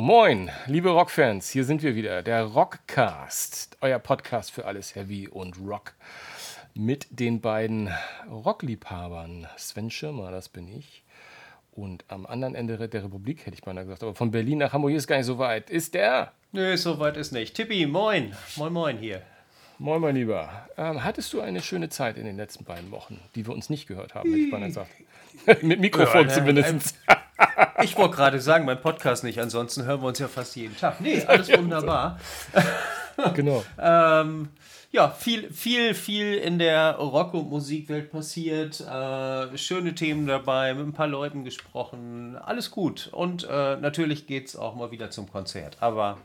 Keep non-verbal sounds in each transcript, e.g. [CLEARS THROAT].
Moin, liebe Rockfans, hier sind wir wieder, der Rockcast, euer Podcast für alles Heavy und Rock. Mit den beiden Rockliebhabern, Sven Schirmer, das bin ich, und am anderen Ende der Republik, hätte ich beinahe gesagt, aber von Berlin nach Hamburg ist gar nicht so weit, ist der? Nö, so weit ist nicht. Tippi, moin, moin, moin hier. Moin, mein Lieber. Ähm, hattest du eine schöne Zeit in den letzten beiden Wochen, die wir uns nicht gehört haben, hätte ich beinahe gesagt. [LAUGHS] Mit Mikrofon ja, zumindest. [LAUGHS] Ich wollte gerade sagen, mein Podcast nicht, ansonsten hören wir uns ja fast jeden Tag. Nee, alles wunderbar. [LAUGHS] genau. ähm, ja, viel, viel, viel in der Rock- und Musikwelt passiert. Äh, schöne Themen dabei, mit ein paar Leuten gesprochen. Alles gut. Und äh, natürlich geht es auch mal wieder zum Konzert. Aber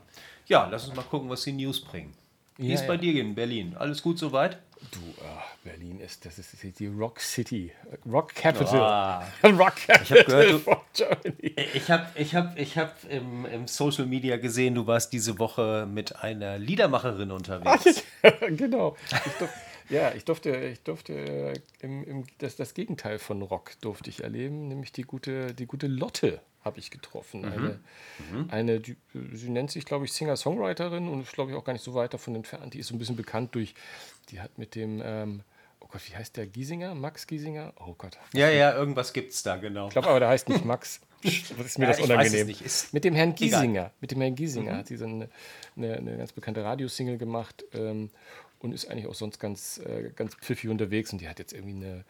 ja, lass uns mal gucken, was die News bringen. Wie ja, ist bei ja. dir in Berlin? Alles gut soweit? Du, uh, Berlin ist, das ist die Rock City, Rock Capital. Oh. [LAUGHS] Rock Capital ich habe Germany. Ich habe ich hab, ich hab im, im Social Media gesehen, du warst diese Woche mit einer Liedermacherin unterwegs. [LAUGHS] genau. Ich ja, ich durfte, ich durfte äh, im, im, das, das Gegenteil von Rock durfte ich erleben, nämlich die gute, die gute Lotte habe ich getroffen. Mhm. Eine, mhm. eine die, sie nennt sich, glaube ich, Singer-Songwriterin und ist, glaube ich, auch gar nicht so weit davon entfernt. Die ist so ein bisschen bekannt durch, die hat mit dem, ähm, oh Gott, wie heißt der Giesinger? Max Giesinger? Oh Gott. Ja, ja, irgendwas gibt es da, genau. Ich glaube aber, der heißt nicht Max. [LAUGHS] Das ist mir ja, das unangenehm. mit dem Herrn Giesinger. Egal. Mit dem Herrn Giesinger mhm. hat sie so eine, eine, eine ganz bekannte Radiosingle gemacht. Ähm, und ist eigentlich auch sonst ganz, äh, ganz pfiffig unterwegs. Und die hat jetzt irgendwie eine,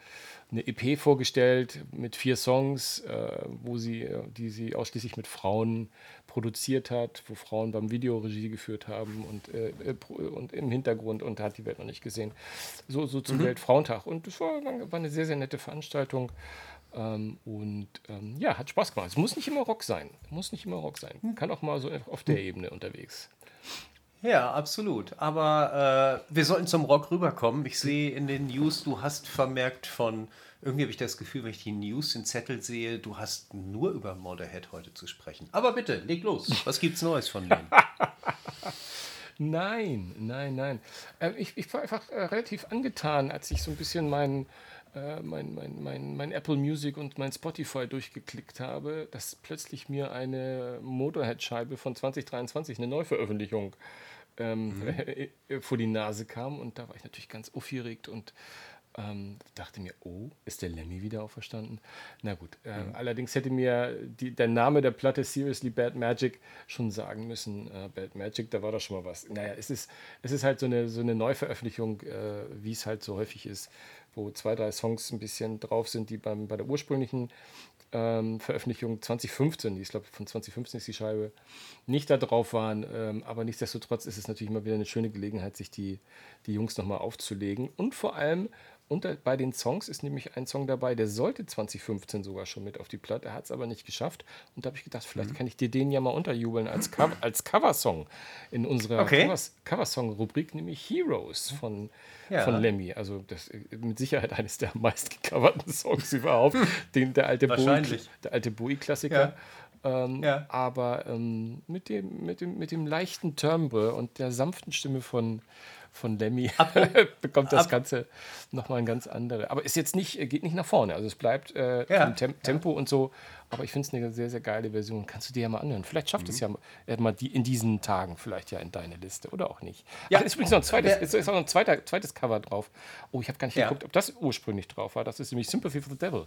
eine EP vorgestellt mit vier Songs, äh, wo sie, äh, die sie ausschließlich mit Frauen produziert hat, wo Frauen beim Video Regie geführt haben und, äh, äh und im Hintergrund und hat die Welt noch nicht gesehen. So, so zum mhm. Weltfrauentag. Und das war, war eine sehr, sehr nette Veranstaltung. Ähm, und ähm, ja, hat Spaß gemacht. Es muss nicht immer Rock sein. Muss nicht immer Rock sein. Hm. Kann auch mal so auf der. Ebene unterwegs. Ja, absolut. Aber äh, wir sollten zum Rock rüberkommen. Ich sehe in den News, du hast vermerkt von, irgendwie habe ich das Gefühl, wenn ich die News, den Zettel sehe, du hast nur über Motorhead heute zu sprechen. Aber bitte, leg los. Was gibt's Neues von denen? [LAUGHS] nein, nein, nein. Äh, ich, ich war einfach äh, relativ angetan, als ich so ein bisschen meinen äh, mein, mein, mein, mein Apple Music und mein Spotify durchgeklickt habe, dass plötzlich mir eine Motorhead-Scheibe von 2023, eine Neuveröffentlichung, ähm, mhm. [LAUGHS] Äh, vor die Nase kam. Und da war ich natürlich ganz aufgeregt und ähm, dachte mir, oh, ist der Lemmy wieder auferstanden? Na gut, äh, mhm. allerdings hätte mir die, der Name der Platte Seriously Bad Magic schon sagen müssen. Äh, Bad Magic, da war doch schon mal was. Naja, es ist, es ist halt so eine, so eine Neuveröffentlichung, äh, wie es halt so häufig ist, wo zwei, drei Songs ein bisschen drauf sind, die beim, bei der ursprünglichen ähm, Veröffentlichung 2015, die ist glaube von 2015 ist die Scheibe, nicht da drauf waren. Ähm, aber nichtsdestotrotz ist es natürlich immer wieder eine schöne Gelegenheit, sich die, die Jungs nochmal aufzulegen. Und vor allem unter, bei den Songs ist nämlich ein Song dabei, der sollte 2015 sogar schon mit auf die Platte, er hat es aber nicht geschafft. Und da habe ich gedacht, vielleicht mhm. kann ich dir den ja mal unterjubeln als, Co [LAUGHS] als Coversong in unserer okay. Coversong-Rubrik, nämlich Heroes von, ja. von Lemmy. Also das mit Sicherheit eines der meistgecoverten Songs überhaupt. Den, der alte Bowie-Klassiker. Ähm, ja. Aber ähm, mit, dem, mit, dem, mit dem leichten Timbre und der sanften Stimme von, von Lemmy [LAUGHS] bekommt das Ganze nochmal ein ganz andere. Aber ist jetzt nicht, geht nicht nach vorne. Also es bleibt äh, ja, im Tem Tempo und so aber ich finde es eine sehr, sehr geile Version. Kannst du dir ja mal anhören. Vielleicht schafft mhm. es ja mal die, in diesen Tagen vielleicht ja in deine Liste oder auch nicht. Ja, Ach, ist übrigens noch ein zweites, ist, ist noch ein zweiter, zweites Cover drauf. Oh, ich habe gar nicht ja. geguckt, ob das ursprünglich drauf war. Das ist nämlich Sympathy for the Devil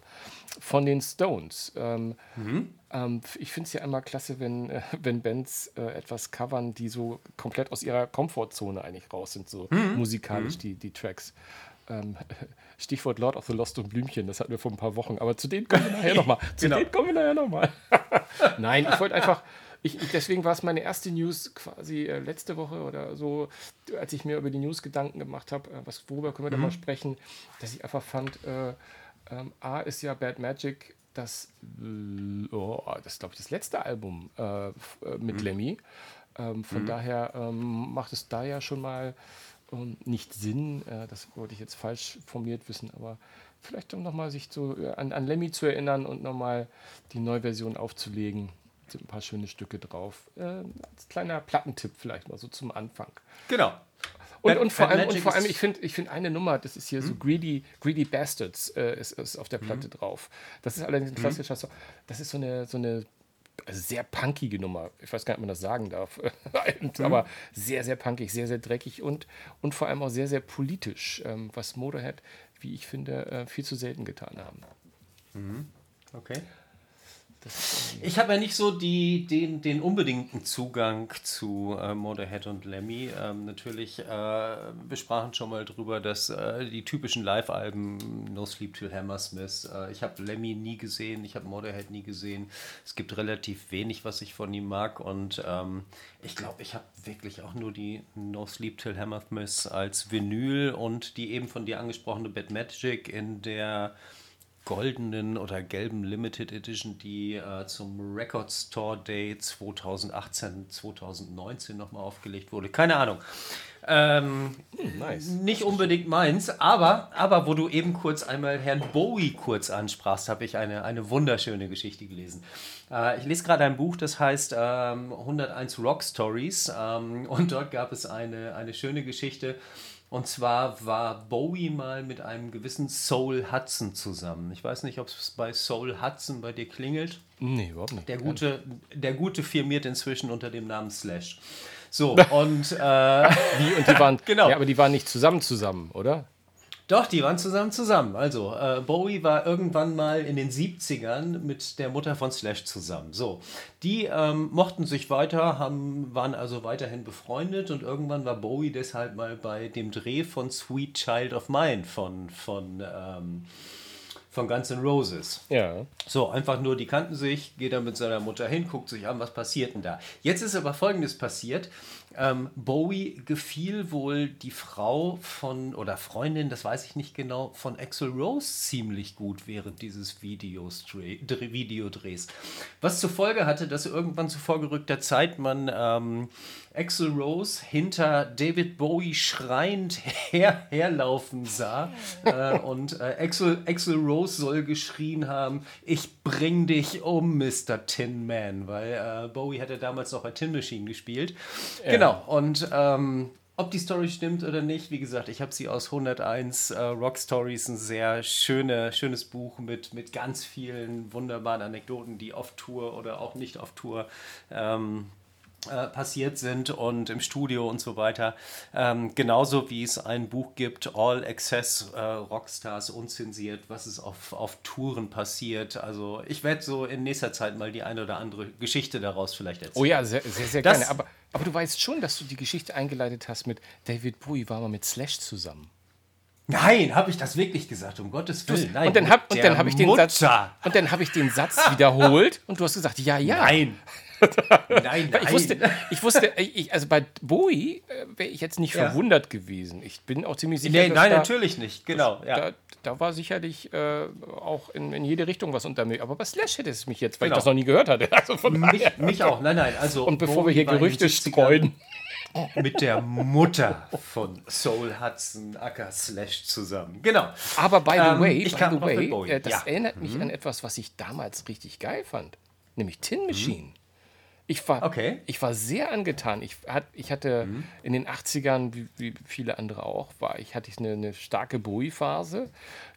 von den Stones. Ähm, mhm. ähm, ich finde es ja immer klasse, wenn, äh, wenn Bands äh, etwas covern, die so komplett aus ihrer Komfortzone eigentlich raus sind, so mhm. musikalisch mhm. die, die Tracks. Ähm, [LAUGHS] Stichwort Lord of the Lost und Blümchen, das hatten wir vor ein paar Wochen. Aber zu denen kommen wir nachher nochmal. [LAUGHS] Zu genau. denen kommen wir nachher nochmal. [LAUGHS] Nein, ich wollte einfach, ich, deswegen war es meine erste News quasi äh, letzte Woche oder so, als ich mir über die News Gedanken gemacht habe, äh, was, worüber können wir mhm. da mal sprechen, dass ich einfach fand, äh, ähm, A ist ja Bad Magic das, oh, das glaube ich, das letzte Album äh, äh mit mhm. Lemmy. Ähm, von mhm. daher ähm, macht es da ja schon mal nicht Sinn, äh, das wollte ich jetzt falsch formuliert wissen, aber vielleicht um nochmal sich so äh, an, an Lemmy zu erinnern und nochmal die Neuversion aufzulegen. Sind ein paar schöne Stücke drauf. Äh, als kleiner Plattentipp vielleicht mal so zum Anfang. Genau. Und, und, vor allem, und vor allem, ich finde ich find eine Nummer, das ist hier hm? so Greedy, Greedy Bastards, äh, ist, ist auf der Platte hm? drauf. Das ist allerdings ein hm? klassischer Song. Das ist so eine, so eine sehr punkige Nummer. Ich weiß gar nicht, ob man das sagen darf. [LAUGHS] mhm. Aber sehr, sehr punkig, sehr, sehr dreckig und, und vor allem auch sehr, sehr politisch, ähm, was Motorhead, wie ich finde, äh, viel zu selten getan haben. Mhm. Okay. Ich habe ja nicht so die, den, den unbedingten Zugang zu äh, Motorhead und Lemmy. Ähm, natürlich, äh, wir sprachen schon mal drüber, dass äh, die typischen Live-Alben, No Sleep Till Hammersmith, äh, ich habe Lemmy nie gesehen, ich habe Motorhead nie gesehen. Es gibt relativ wenig, was ich von ihm mag und ähm, ich glaube, ich habe wirklich auch nur die No Sleep Till Hammersmith als Vinyl und die eben von dir angesprochene Bad Magic in der goldenen oder gelben Limited Edition, die äh, zum Record Store Day 2018, 2019 nochmal aufgelegt wurde. Keine Ahnung. Ähm, hm, nice. Nicht unbedingt meins, aber, aber wo du eben kurz einmal Herrn Bowie kurz ansprachst, habe ich eine, eine wunderschöne Geschichte gelesen. Äh, ich lese gerade ein Buch, das heißt ähm, 101 Rock Stories ähm, und dort gab es eine, eine schöne Geschichte und zwar war Bowie mal mit einem gewissen Soul Hudson zusammen. Ich weiß nicht, ob es bei Soul Hudson bei dir klingelt. Nee, überhaupt nicht. Der gute, der gute firmiert inzwischen unter dem Namen Slash. So, [LAUGHS] und. Äh, Wie? Und die waren. [LAUGHS] genau. Ja, aber die waren nicht zusammen zusammen, oder? Doch, die waren zusammen zusammen. Also, äh, Bowie war irgendwann mal in den 70ern mit der Mutter von Slash zusammen. So, die ähm, mochten sich weiter, haben, waren also weiterhin befreundet und irgendwann war Bowie deshalb mal bei dem Dreh von Sweet Child of Mine von, von ähm, von Guns N' Roses. Ja. So, einfach nur, die kannten sich, geht dann mit seiner Mutter hin, guckt sich an, was passiert denn da. Jetzt ist aber Folgendes passiert. Ähm, Bowie gefiel wohl die Frau von, oder Freundin, das weiß ich nicht genau, von Axel Rose ziemlich gut während dieses Videos, Videodrehs. Was zur Folge hatte, dass irgendwann zu vorgerückter Zeit man ähm, Axel Rose hinter David Bowie schreiend [LAUGHS] her, herlaufen sah. äh, und äh, Axel, Axel Rose soll geschrien haben, ich bring dich um, Mr. Tin Man, weil äh, Bowie hatte damals noch bei Tin Machine gespielt. Ja. Genau, und ähm, ob die Story stimmt oder nicht, wie gesagt, ich habe sie aus 101 äh, Rock Stories, ein sehr schöne, schönes Buch mit, mit ganz vielen wunderbaren Anekdoten, die auf Tour oder auch nicht auf Tour ähm, äh, passiert sind und im Studio und so weiter. Ähm, genauso wie es ein Buch gibt, All Access äh, Rockstars unzensiert, was ist auf, auf Touren passiert. Also ich werde so in nächster Zeit mal die eine oder andere Geschichte daraus vielleicht erzählen. Oh ja, sehr, sehr, sehr das, gerne. Aber, aber du weißt schon, dass du die Geschichte eingeleitet hast mit David Bowie war mal mit Slash zusammen. Nein, habe ich das wirklich gesagt, um Gottes Willen. Nein, und dann habe hab ich den Satz und dann habe ich den Satz wiederholt und du hast gesagt, ja, ja. Nein. Nein, nein. Ich wusste, ich wusste ich, also bei Bowie äh, wäre ich jetzt nicht ja. verwundert gewesen. Ich bin auch ziemlich sicher. Nee, nein, da, natürlich nicht. Genau. Das, ja. da, da, war sicherlich äh, auch in, in, jede Richtung was unter mir. Aber bei Slash hätte es mich jetzt, weil genau. ich das noch nie gehört hatte. [LAUGHS] Also von mich, mich auch. Nein, nein. Also Und bevor Bowie wir hier Gerüchte streuen. Mit der Mutter von Soul Hudson, Acker Slash zusammen. Genau. Aber by the ähm, way, ich by the way äh, das ja. erinnert mich mhm. an etwas, was ich damals richtig geil fand. Nämlich Tin Machine. Mhm. Ich war, okay. ich war sehr angetan. Ich, hat, ich hatte mhm. in den 80ern, wie, wie, viele andere auch, war ich, hatte ich eine, eine starke Bowie-Phase,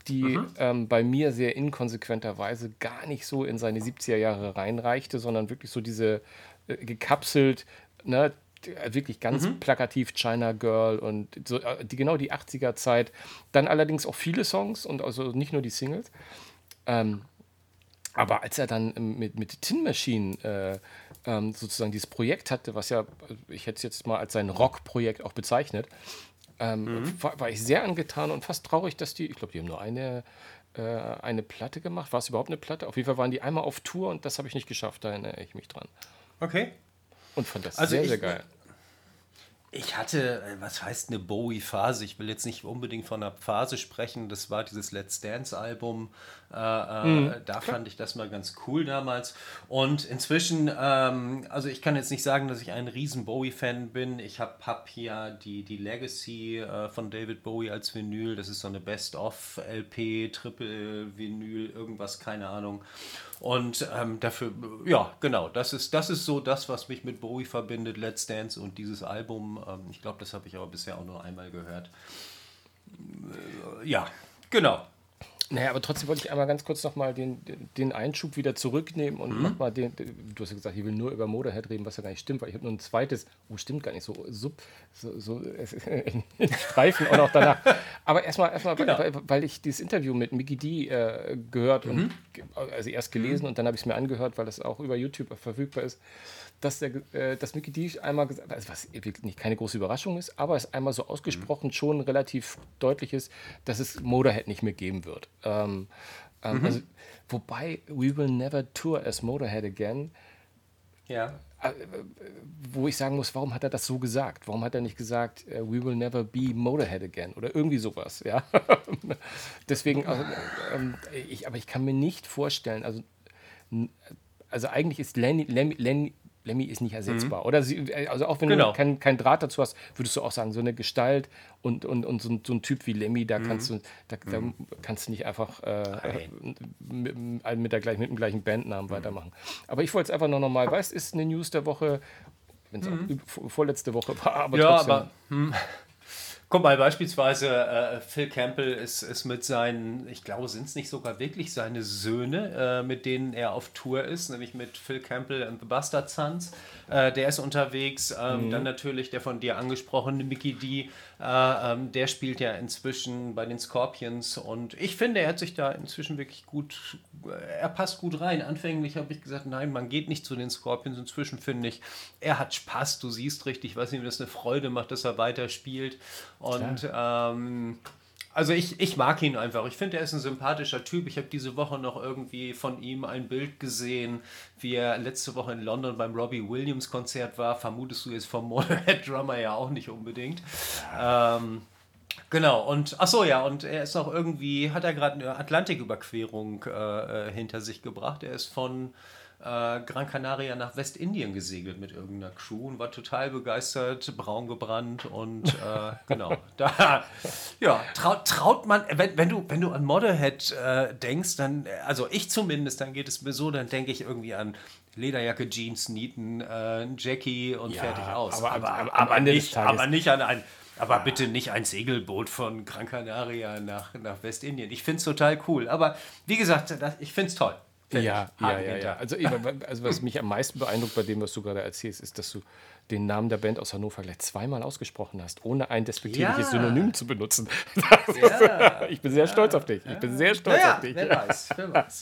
die mhm. ähm, bei mir sehr inkonsequenterweise gar nicht so in seine 70er Jahre reinreichte, sondern wirklich so diese äh, gekapselt, ne, wirklich ganz mhm. plakativ China Girl und so, äh, die, genau die 80er Zeit. Dann allerdings auch viele Songs und also nicht nur die Singles. Ähm, aber als er dann mit, mit Tin Machine äh, ähm, sozusagen dieses Projekt hatte, was ja, ich hätte es jetzt mal als sein Rock-Projekt auch bezeichnet, ähm, mhm. war, war, ich sehr angetan und fast traurig, dass die, ich glaube, die haben nur eine, äh, eine Platte gemacht. War es überhaupt eine Platte? Auf jeden Fall waren die einmal auf Tour und das habe ich nicht geschafft, da erinnere ich mich dran. Okay. Und fand das also sehr, ich, sehr geil. Ich hatte, äh, was heißt eine Bowie-Phase? Ich will jetzt nicht unbedingt von einer Phase sprechen. Das war dieses Let's Dance-Album. Äh, äh mhm. Da fand ich das mal ganz cool damals. Und inzwischen, ähm, also ich kann jetzt nicht sagen, dass ich ein riesen Bowie-Fan bin. Ich habe hab hier die, die Legacy äh, von David Bowie als Vinyl. Das ist so eine Best-of-LP, Triple-Vinyl, irgendwas, keine Ahnung. Und ähm, dafür, ja, genau, das ist, das ist so das, was mich mit Bowie verbindet, Let's Dance und dieses Album. Ähm, ich glaube, das habe ich aber bisher auch nur einmal gehört. Äh, ja, genau. Naja, aber trotzdem wollte ich einmal ganz kurz nochmal den, den Einschub wieder zurücknehmen und mhm. nochmal den, du hast ja gesagt, ich will nur über Motorhead reden, was ja gar nicht stimmt, weil ich habe nur ein zweites, oh, stimmt gar nicht, so, sub, so, so [LAUGHS] Streifen auch noch danach. Aber erstmal, erstmal genau. weil, weil, ich dieses Interview mit Mickey D äh, gehört mhm. und also erst gelesen mhm. und dann habe ich es mir angehört, weil das auch über YouTube verfügbar ist dass, der, äh, dass Mickey D einmal gesagt hat, also was nicht keine große Überraschung ist, aber es einmal so ausgesprochen mhm. schon relativ deutlich ist, dass es Motorhead nicht mehr geben wird. Ähm, ähm, mhm. also, wobei We Will Never Tour as Motorhead Again. Ja. Äh, wo ich sagen muss, warum hat er das so gesagt? Warum hat er nicht gesagt, uh, we will never be Motorhead again oder irgendwie sowas? Ja, [LAUGHS] deswegen, also, ähm, ich, aber ich kann mir nicht vorstellen, also, also eigentlich ist Lenny, Lenny, Lenny, Lemmy ist nicht ersetzbar. Mhm. Oder sie, äh, also auch wenn genau. du keinen kein Draht dazu hast, würdest du auch sagen, so eine Gestalt und, und, und so, ein, so ein Typ wie Lemmy, da mhm. kannst du, da, da mhm. kannst du nicht einfach äh, mit, mit, der gleich, mit dem gleichen Bandnamen mhm. weitermachen. Aber ich wollte es einfach nur nochmal, weißt ist eine News der Woche, wenn es mhm. vorletzte Woche war, aber ja, trotzdem. Aber, hm. Guck mal, beispielsweise äh, Phil Campbell ist, ist mit seinen, ich glaube, sind es nicht sogar wirklich seine Söhne, äh, mit denen er auf Tour ist, nämlich mit Phil Campbell und The Bastard Sons. Äh, der ist unterwegs. Ähm, mhm. Dann natürlich der von dir angesprochene Mickey D. Äh, ähm, der spielt ja inzwischen bei den Scorpions und ich finde, er hat sich da inzwischen wirklich gut, äh, er passt gut rein. Anfänglich habe ich gesagt, nein, man geht nicht zu den Scorpions. Inzwischen finde ich, er hat Spaß. Du siehst richtig, was ihm das eine Freude macht, dass er weiter spielt. Und ähm, also ich, ich mag ihn einfach. Ich finde, er ist ein sympathischer Typ. Ich habe diese Woche noch irgendwie von ihm ein Bild gesehen, wie er letzte Woche in London beim Robbie Williams Konzert war. Vermutest du jetzt vom Motorhead Drummer ja auch nicht unbedingt. Ähm, Genau, und ach so, ja, und er ist auch irgendwie, hat er gerade eine Atlantiküberquerung äh, äh hinter sich gebracht. Er ist von äh, Gran Canaria nach Westindien gesegelt mit irgendeiner Crew und war total begeistert, braun gebrannt und äh, [LAUGHS] genau. Da, ja, traut, traut man, wenn, wenn, du, wenn du an Motorhead äh, denkst, dann, also ich zumindest, dann geht es mir so, dann denke ich irgendwie an Lederjacke, Jeans, Nieten, äh, Jackie und ja, fertig aus. Aber, aber, aber, aber nicht, aber nicht an ein. Aber bitte nicht ein Segelboot von Gran Canaria nach, nach Westindien. Ich finde es total cool. Aber wie gesagt, das, ich finde es toll. Ja, ja, ja, ja. Also, also was mich am meisten beeindruckt bei dem, was du gerade erzählst, ist, dass du den Namen der Band aus Hannover gleich zweimal ausgesprochen hast, ohne ein despektierliches ja. Synonym zu benutzen. [LAUGHS] Ja. ich bin sehr ja. stolz auf dich. Ich bin sehr stolz auf dich. Wer weiß, [LAUGHS] wer weiß.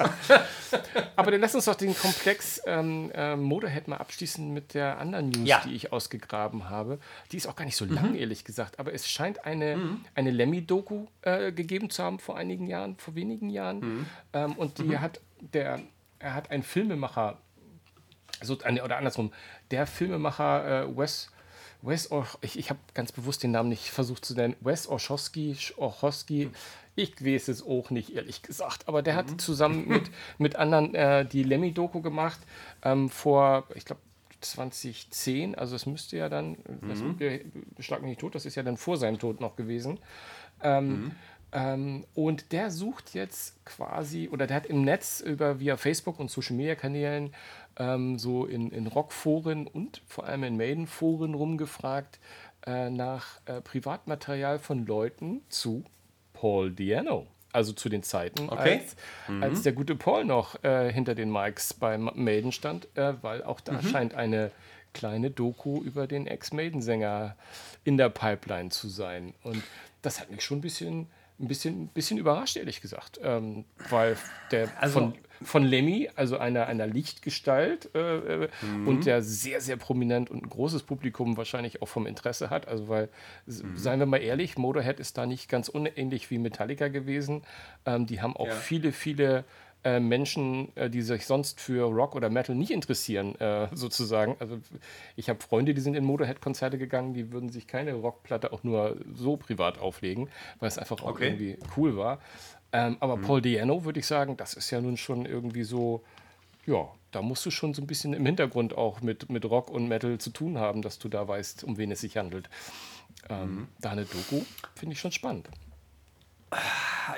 Aber dann lass uns doch den Komplex ähm, äh, Motorhead mal abschließen mit der anderen News, die ich ausgegraben habe. Die ist auch gar nicht so mhm. lang, ehrlich gesagt, aber es scheint eine, mhm. eine Lemmy-Doku äh, gegeben zu haben vor einigen Jahren, vor wenigen Jahren. Mhm. Ähm, und die mhm. hat der, er hat einen Filmemacher, also, oder andersrum, der Filmemacher äh, Wes, Wes Or, ich, ich habe ganz bewusst den Namen nicht versucht zu nennen, Wes Orchowski, Orchowski, ich weiß es auch nicht, ehrlich gesagt, aber der hat mhm. zusammen [LAUGHS] mit, mit anderen äh, die Lemmy-Doku gemacht, ähm, vor, ich glaube, 2010, also es müsste ja dann, mhm. das, schlag mich nicht tot, das ist ja dann vor seinem Tod noch gewesen. Ähm, mhm. Ähm, und der sucht jetzt quasi, oder der hat im Netz über via Facebook und Social Media Kanälen ähm, so in, in Rockforen und vor allem in Maiden-Foren rumgefragt äh, nach äh, Privatmaterial von Leuten zu Paul Diano. Also zu den Zeiten, okay. als, mhm. als der gute Paul noch äh, hinter den Mikes beim Maiden stand, äh, weil auch da mhm. scheint eine kleine Doku über den Ex-Maiden-Sänger in der Pipeline zu sein. Und das hat mich schon ein bisschen ein bisschen, bisschen überrascht, ehrlich gesagt. Ähm, weil der also, von, von Lemmy, also einer, einer Lichtgestalt äh, äh, mhm. und der sehr, sehr prominent und ein großes Publikum wahrscheinlich auch vom Interesse hat. Also, weil, mhm. seien wir mal ehrlich, Motorhead ist da nicht ganz unähnlich wie Metallica gewesen. Ähm, die haben auch ja. viele, viele äh, Menschen, äh, die sich sonst für Rock oder Metal nicht interessieren, äh, sozusagen. Also ich habe Freunde, die sind in Motorhead-Konzerte gegangen, die würden sich keine Rockplatte auch nur so privat auflegen, weil es einfach auch okay. irgendwie cool war. Ähm, aber mhm. Paul Diano würde ich sagen, das ist ja nun schon irgendwie so, ja, da musst du schon so ein bisschen im Hintergrund auch mit, mit Rock und Metal zu tun haben, dass du da weißt, um wen es sich handelt. Ähm, mhm. Da eine Doku finde ich schon spannend.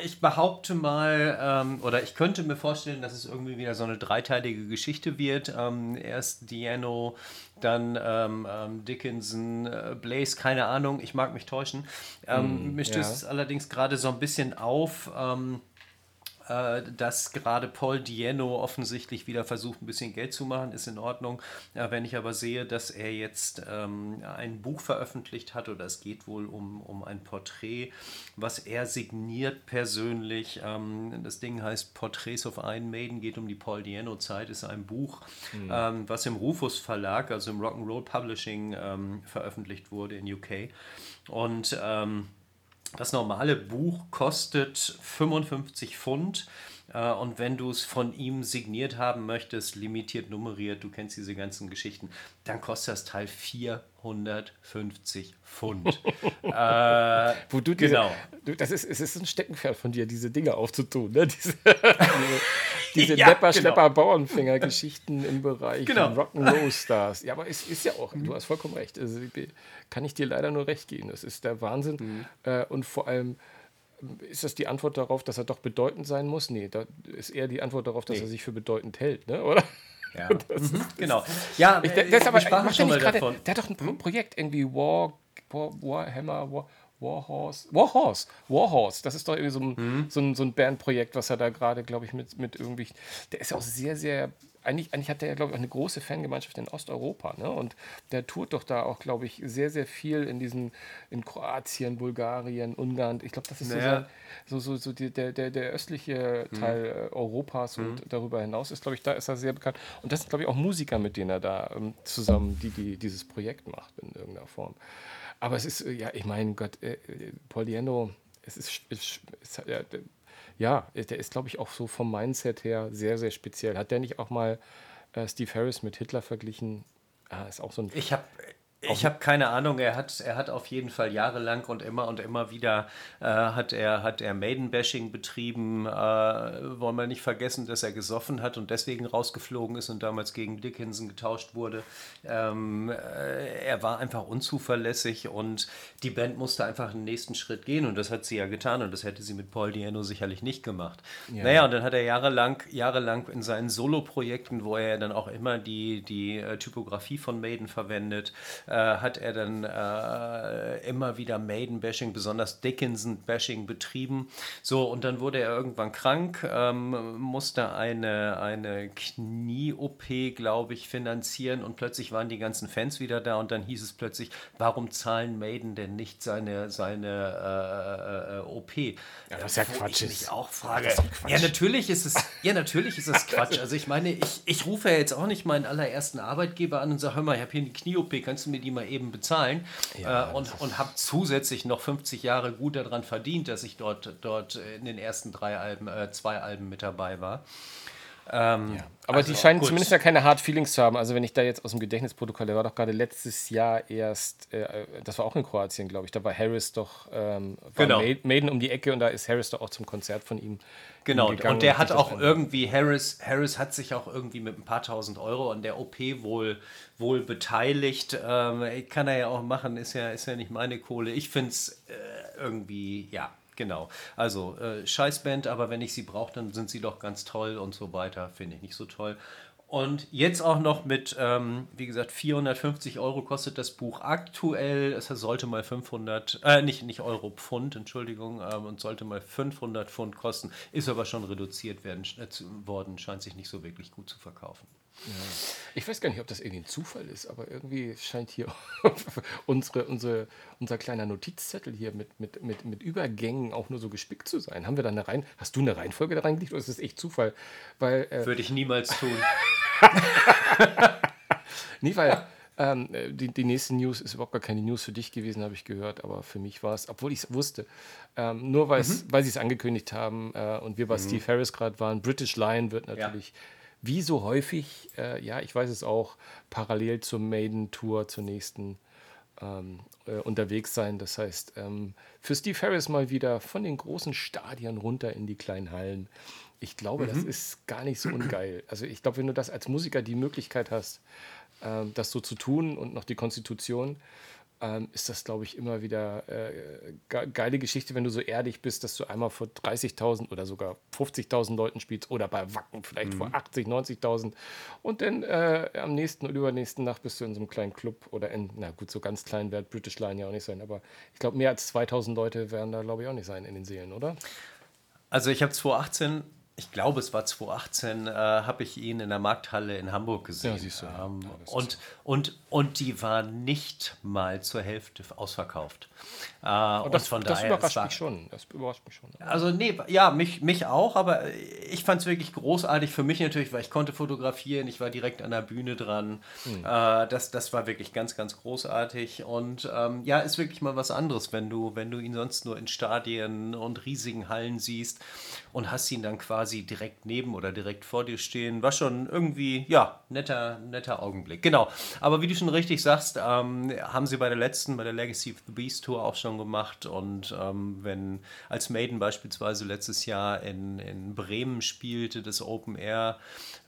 Ich behaupte mal, ähm, oder ich könnte mir vorstellen, dass es irgendwie wieder so eine dreiteilige Geschichte wird. Ähm, erst Diano, dann ähm, ähm Dickinson, äh, Blaze, keine Ahnung, ich mag mich täuschen. Mm, mir stößt ja. es allerdings gerade so ein bisschen auf. Äh, dass gerade Paul Dieno offensichtlich wieder versucht, ein bisschen Geld zu machen, ist in Ordnung. Äh, wenn ich aber sehe, dass er jetzt ähm, ein Buch veröffentlicht hat, oder es geht wohl um, um ein Porträt, was er signiert persönlich. Ähm, das Ding heißt Portraits of Iron Maiden, geht um die Paul Dieno-Zeit, ist ein Buch, mhm. ähm, was im Rufus Verlag, also im Rock'n'Roll Publishing, ähm, veröffentlicht wurde in UK. Und ähm, das normale Buch kostet 55 Pfund. Äh, und wenn du es von ihm signiert haben möchtest, limitiert nummeriert, du kennst diese ganzen Geschichten, dann kostet das Teil 450 Pfund. [LAUGHS] äh, Wo du diese, genau. Du, das ist, es ist ein Steckenpferd von dir, diese Dinge aufzutun. Ne? [LAUGHS] Diese, [LAUGHS] diese [LAUGHS] ja, Lepper, genau. Schlepper, Bauernfänger-Geschichten im Bereich genau. Rock'n'Roll-Stars. Ja, aber es ist ja auch, du hast vollkommen recht. Also, kann ich dir leider nur recht geben. Das ist der Wahnsinn. Mhm. Äh, und vor allem ist das die Antwort darauf, dass er doch bedeutend sein muss? Nee, da ist eher die Antwort darauf, dass nee. er sich für bedeutend hält, ne? oder? Ja, [LAUGHS] mhm, genau. Ja, ich, das ist aber, macht schon mal grade, davon. Der hat doch ein hm? Projekt, irgendwie War, War Warhammer, War, Warhorse, Warhorse, Warhorse, das ist doch irgendwie so ein, mhm. so ein, so ein Bandprojekt, was er da gerade, glaube ich, mit, mit irgendwie, der ist ja auch sehr, sehr eigentlich, eigentlich hat er ja, glaube ich, auch eine große Fangemeinschaft in Osteuropa. Ne? Und der tourt doch da auch, glaube ich, sehr, sehr viel in diesen, in Kroatien, Bulgarien, Ungarn. Ich glaube, das ist naja. so, so, so, die, der, der, der östliche mhm. Teil mhm. Europas und mhm. darüber hinaus ist, glaube ich, da ist er sehr bekannt. Und das sind, glaube ich, auch Musiker, mit denen er da ähm, zusammen die, die dieses Projekt macht in irgendeiner Form. Aber es ist, äh, ja, ich meine, Gott, äh, äh Diano, es ist, ist, ist ja, ja, der ist, glaube ich, auch so vom Mindset her sehr, sehr speziell. Hat der nicht auch mal äh, Steve Harris mit Hitler verglichen? Ah, ist auch so ein. Ich habe ich habe keine Ahnung, er hat, er hat auf jeden Fall jahrelang und immer und immer wieder äh, hat er, hat er Maiden-Bashing betrieben. Äh, wollen wir nicht vergessen, dass er gesoffen hat und deswegen rausgeflogen ist und damals gegen Dickinson getauscht wurde. Ähm, äh, er war einfach unzuverlässig und die Band musste einfach einen nächsten Schritt gehen und das hat sie ja getan und das hätte sie mit Paul Diano sicherlich nicht gemacht. Ja. Naja, und dann hat er jahrelang, jahrelang in seinen Solo-Projekten, wo er dann auch immer die, die äh, Typografie von Maiden verwendet, äh, hat er dann äh, immer wieder Maiden-Bashing, besonders Dickinson-Bashing betrieben. So, und dann wurde er irgendwann krank, ähm, musste eine, eine Knie-OP, glaube ich, finanzieren und plötzlich waren die ganzen Fans wieder da und dann hieß es plötzlich, warum zahlen Maiden denn nicht seine, seine äh, äh, OP? Ja, das ist ja Quatsch. Ich mich auch frage. Ja, natürlich ist es, ja, natürlich ist es [LAUGHS] Quatsch. Also ich meine, ich, ich rufe ja jetzt auch nicht meinen allerersten Arbeitgeber an und sage, hör mal, ich habe hier eine Knie-OP, kannst du mir die mal eben bezahlen? Ja, äh, und und habe zusätzlich noch 50 Jahre gut daran verdient, dass ich dort, dort in den ersten drei Alben, äh, zwei Alben mit dabei war. Ähm, ja. Aber also, die scheinen gut. zumindest ja keine Hard Feelings zu haben. Also wenn ich da jetzt aus dem Gedächtnisprotokoll, der war doch gerade letztes Jahr erst, äh, das war auch in Kroatien, glaube ich, da war Harris doch, ähm, war genau. Maiden um die Ecke und da ist Harris doch auch zum Konzert von ihm Genau, und der hat auch irgendwie, Harris, Harris hat sich auch irgendwie mit ein paar tausend Euro an der OP wohl, wohl beteiligt. Ähm, kann er ja auch machen, ist ja, ist ja nicht meine Kohle. Ich finde es äh, irgendwie, ja, Genau. Also äh, Scheißband, aber wenn ich sie brauche, dann sind sie doch ganz toll und so weiter. Finde ich nicht so toll. Und jetzt auch noch mit, ähm, wie gesagt, 450 Euro kostet das Buch aktuell. Es sollte mal 500, äh, nicht, nicht Euro, Pfund, Entschuldigung, ähm, und sollte mal 500 Pfund kosten. Ist aber schon reduziert werden, äh, worden, scheint sich nicht so wirklich gut zu verkaufen. Ja. Ich weiß gar nicht, ob das irgendwie ein Zufall ist, aber irgendwie scheint hier [LAUGHS] unsere, unsere, unser kleiner Notizzettel hier mit, mit, mit, mit Übergängen auch nur so gespickt zu sein. Haben wir da eine Reihen? Hast du eine Reihenfolge da reingelegt oder ist das echt Zufall? Weil, äh, Würde ich niemals tun. [LAUGHS] nee, weil ähm, die, die nächste News ist überhaupt gar keine News für dich gewesen, habe ich gehört, aber für mich war es, obwohl ich es wusste, ähm, nur mhm. weil sie es angekündigt haben äh, und wir bei mhm. Steve Harris gerade waren, British Lion wird natürlich ja wie so häufig, äh, ja, ich weiß es auch, parallel zur Maiden-Tour, zur nächsten ähm, äh, unterwegs sein. Das heißt, ähm, für Steve Harris mal wieder von den großen Stadien runter in die kleinen Hallen. Ich glaube, mhm. das ist gar nicht so ungeil. Also ich glaube, wenn du das als Musiker die Möglichkeit hast, äh, das so zu tun und noch die Konstitution, ähm, ist das, glaube ich, immer wieder äh, geile Geschichte, wenn du so ehrlich bist, dass du einmal vor 30.000 oder sogar 50.000 Leuten spielst oder bei Wacken vielleicht mhm. vor 80, 90.000 und dann äh, am nächsten oder übernächsten Nacht bist du in so einem kleinen Club oder in, na gut, so ganz klein wird British Line ja auch nicht sein, aber ich glaube, mehr als 2.000 Leute werden da, glaube ich, auch nicht sein in den Seelen, oder? Also ich habe 2018 ich glaube, es war 2018, äh, habe ich ihn in der Markthalle in Hamburg gesehen. Ja, siehst du. Ähm, ja, und, und, und die war nicht mal zur Hälfte ausverkauft. Äh, und das, und das überrascht war, mich schon. Das überrascht mich schon. Also, nee, ja, mich, mich auch, aber ich fand es wirklich großartig. Für mich natürlich, weil ich konnte fotografieren, ich war direkt an der Bühne dran. Mhm. Äh, das, das war wirklich ganz, ganz großartig. Und ähm, ja, ist wirklich mal was anderes, wenn du, wenn du ihn sonst nur in Stadien und riesigen Hallen siehst und hast ihn dann quasi quasi direkt neben oder direkt vor dir stehen. War schon irgendwie, ja, netter, netter Augenblick. Genau. Aber wie du schon richtig sagst, ähm, haben sie bei der letzten, bei der Legacy of the Beast Tour auch schon gemacht. Und ähm, wenn als Maiden beispielsweise letztes Jahr in, in Bremen spielte, das Open Air,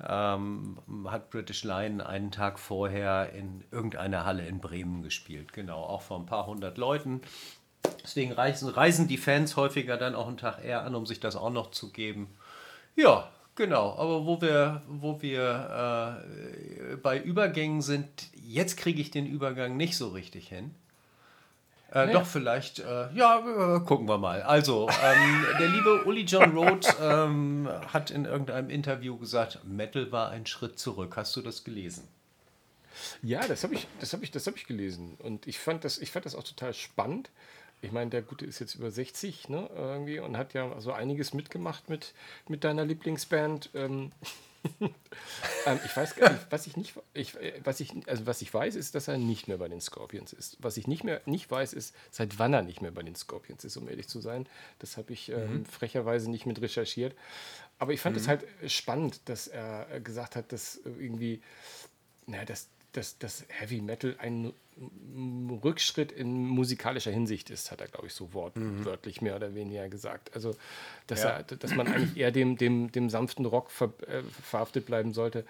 ähm, hat British Lion einen Tag vorher in irgendeiner Halle in Bremen gespielt. Genau, auch vor ein paar hundert Leuten. Deswegen reisen, reisen die Fans häufiger dann auch einen Tag eher an, um sich das auch noch zu geben. Ja, genau. Aber wo wir, wo wir äh, bei Übergängen sind, jetzt kriege ich den Übergang nicht so richtig hin. Äh, naja. Doch, vielleicht, äh, ja, äh, gucken wir mal. Also, ähm, der liebe Uli John Roth ähm, hat in irgendeinem Interview gesagt, Metal war ein Schritt zurück. Hast du das gelesen? Ja, das habe ich, hab ich, hab ich gelesen. Und ich fand, das, ich fand das auch total spannend ich meine, der Gute ist jetzt über 60, ne, irgendwie, und hat ja so einiges mitgemacht mit, mit deiner Lieblingsband. Ähm, [LAUGHS] ähm, ich weiß gar nicht, was ich nicht, ich, was ich, also was ich weiß, ist, dass er nicht mehr bei den Scorpions ist. Was ich nicht mehr nicht weiß, ist, seit wann er nicht mehr bei den Scorpions ist, um ehrlich zu sein. Das habe ich ähm, mhm. frecherweise nicht mit recherchiert. Aber ich fand es mhm. halt spannend, dass er gesagt hat, dass irgendwie, naja, dass, dass, dass Heavy Metal ein Rückschritt in musikalischer Hinsicht ist, hat er, glaube ich, so wortwörtlich mhm. mehr oder weniger gesagt. Also, dass, ja. er, dass man eigentlich eher dem, dem, dem sanften Rock ver, äh, verhaftet bleiben sollte.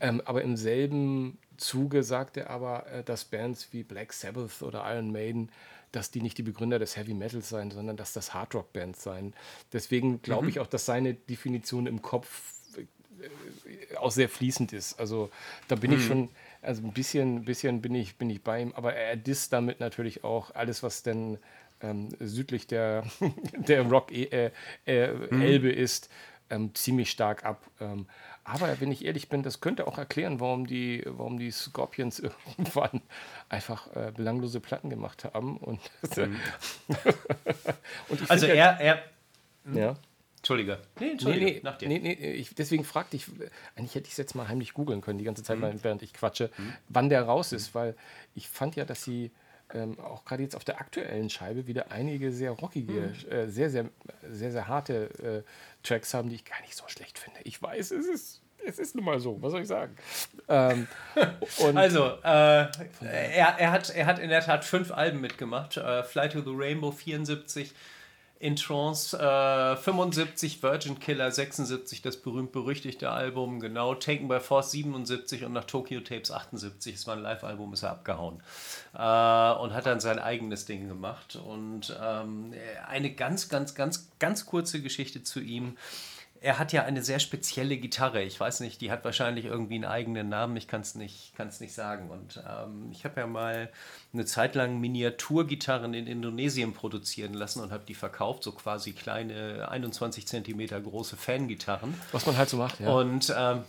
Ähm, aber im selben Zuge sagt er aber, äh, dass Bands wie Black Sabbath oder Iron Maiden, dass die nicht die Begründer des Heavy Metals seien, sondern dass das Hardrock-Bands seien. Deswegen glaube mhm. ich auch, dass seine Definition im Kopf äh, auch sehr fließend ist. Also da bin mhm. ich schon also ein bisschen, bisschen bin, ich, bin ich bei ihm, aber er disst damit natürlich auch alles, was denn ähm, südlich der, [LAUGHS] der Rock-Elbe äh, äh, mhm. ist, ähm, ziemlich stark ab. Ähm, aber wenn ich ehrlich bin, das könnte auch erklären, warum die, warum die Scorpions [LAUGHS] irgendwann einfach äh, belanglose Platten gemacht haben. Und, mhm. [LAUGHS] und also er, er, ja. Entschuldige. Nee, Entschuldige. Nee, nee, nach dir. Nee, nee, ich, deswegen fragte ich, eigentlich hätte ich es jetzt mal heimlich googeln können, die ganze Zeit, mhm. während ich quatsche, mhm. wann der raus ist, weil ich fand ja, dass sie ähm, auch gerade jetzt auf der aktuellen Scheibe wieder einige sehr rockige, mhm. äh, sehr, sehr, sehr, sehr harte äh, Tracks haben, die ich gar nicht so schlecht finde. Ich weiß, es ist es ist nun mal so, was soll ich sagen? Ähm, [LAUGHS] also, äh, er, er, hat, er hat in der Tat fünf Alben mitgemacht. Äh, Fly to the Rainbow 74, in Trance äh, 75, Virgin Killer 76, das berühmt-berüchtigte Album, genau, Taken by Force 77 und nach Tokyo Tapes 78, es war ein Live-Album, ist er abgehauen. Äh, und hat dann sein eigenes Ding gemacht. Und ähm, eine ganz, ganz, ganz, ganz kurze Geschichte zu ihm er hat ja eine sehr spezielle Gitarre. Ich weiß nicht, die hat wahrscheinlich irgendwie einen eigenen Namen. Ich kann es nicht, nicht sagen. Und ähm, ich habe ja mal eine Zeit lang Miniaturgitarren in Indonesien produzieren lassen und habe die verkauft, so quasi kleine 21 Zentimeter große Fangitarren. Was man halt so macht, ja. Und ähm,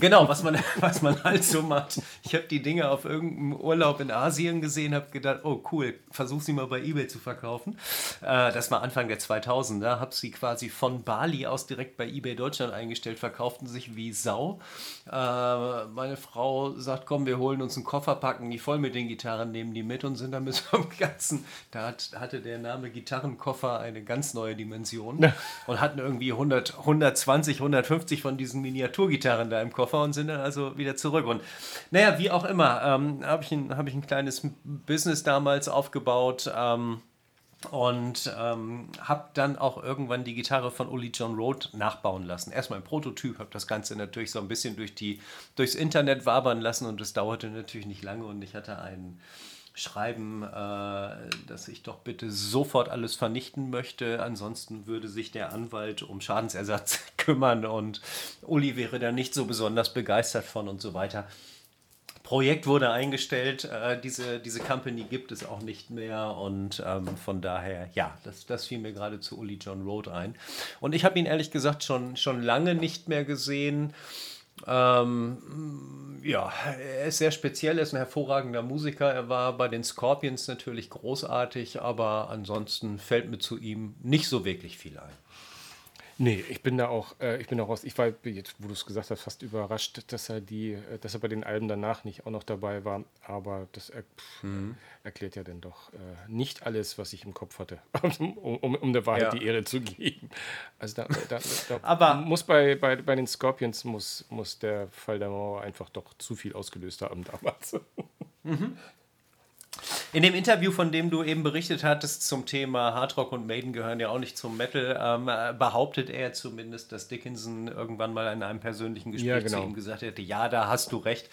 genau, was man, [LAUGHS] was man halt so macht. Ich habe die Dinge auf irgendeinem Urlaub in Asien gesehen, habe gedacht, oh cool, versuch sie mal bei Ebay zu verkaufen. Äh, das war Anfang der 2000er, habe sie quasi von Bali aus direkt bei Ebay Deutschland eingestellt, verkauften sich wie Sau. Äh, meine Frau sagt, komm, wir holen uns einen Koffer, packen die voll mit den Gitarren, nehmen die mit und sind dann mit so [LAUGHS] einem ganzen, da hat, hatte der Name Gitarrenkoffer eine ganz neue Dimension und hatten irgendwie 100, 120, 150 von diesen Miniaturgitarren da im Koffer und sind dann also wieder zurück. Und naja, wie auch immer, ähm, habe ich, ein, hab ich ein kleines Business damals aufgebaut. Ähm, und ähm, habe dann auch irgendwann die Gitarre von Uli John Roth nachbauen lassen. Erstmal ein Prototyp, habe das Ganze natürlich so ein bisschen durch die, durchs Internet wabern lassen und das dauerte natürlich nicht lange und ich hatte einen schreiben, äh, dass ich doch bitte sofort alles vernichten möchte. Ansonsten würde sich der Anwalt um Schadensersatz [LAUGHS] kümmern und Uli wäre da nicht so besonders begeistert von und so weiter. Projekt wurde eingestellt, äh, diese, diese Company gibt es auch nicht mehr und ähm, von daher, ja, das, das fiel mir gerade zu Uli John Road ein. Und ich habe ihn ehrlich gesagt schon, schon lange nicht mehr gesehen. Ähm, ja, er ist sehr speziell, er ist ein hervorragender Musiker. Er war bei den Scorpions natürlich großartig, aber ansonsten fällt mir zu ihm nicht so wirklich viel ein. Nee, ich bin da auch, äh, ich bin auch raus. Ich war jetzt, wo du es gesagt hast, fast überrascht, dass er die, äh, dass er bei den Alben danach nicht auch noch dabei war. Aber das er, pff, mhm. erklärt ja dann doch äh, nicht alles, was ich im Kopf hatte, [LAUGHS] um, um, um der Wahrheit ja. die Ehre zu geben. Also da, da, [LAUGHS] da Aber muss bei, bei, bei den Scorpions muss, muss der Fall der Mauer einfach doch zu viel ausgelöst haben damals. Mhm. In dem Interview, von dem du eben berichtet hattest zum Thema Hardrock und Maiden gehören ja auch nicht zum Metal, ähm, behauptet er zumindest, dass Dickinson irgendwann mal in einem persönlichen Gespräch ja, genau. zu ihm gesagt hätte, ja, da hast du recht.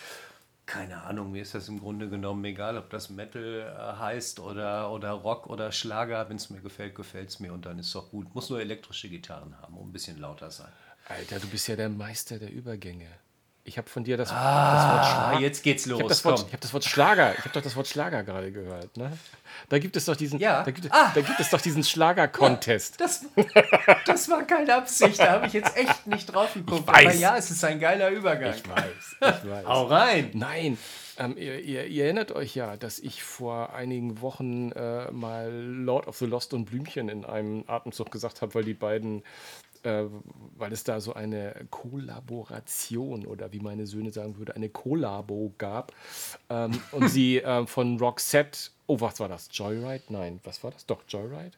Keine Ahnung, mir ist das im Grunde genommen egal, ob das Metal äh, heißt oder, oder Rock oder Schlager. Wenn es mir gefällt, gefällt es mir und dann ist es doch gut. Muss nur elektrische Gitarren haben und ein bisschen lauter sein. Alter, du bist ja der Meister der Übergänge. Ich habe von dir das, ah, das Wort Schlager. Jetzt geht's los. Ich habe das, hab das, Wort Schlager. Ich habe doch das Wort Schlager gerade gehört. Ne? Da gibt es doch diesen. Ja. Da, gibt, ah. da gibt es doch diesen Schlager-Contest. Ja, das, das war keine Absicht. Da habe ich jetzt echt nicht drauf geguckt. Ich weiß. Aber ja, es ist ein geiler Übergang. Ich weiß. Ich [LAUGHS] weiß. Hau rein. Nein. Ähm, ihr, ihr, ihr, erinnert euch ja, dass ich vor einigen Wochen äh, mal Lord of the Lost und Blümchen in einem Atemzug gesagt habe, weil die beiden äh, weil es da so eine Kollaboration oder wie meine Söhne sagen würde, eine Kollabo gab. Ähm, und [LAUGHS] sie äh, von Roxette, oh, was war das? Joyride? Nein, was war das? Doch, Joyride?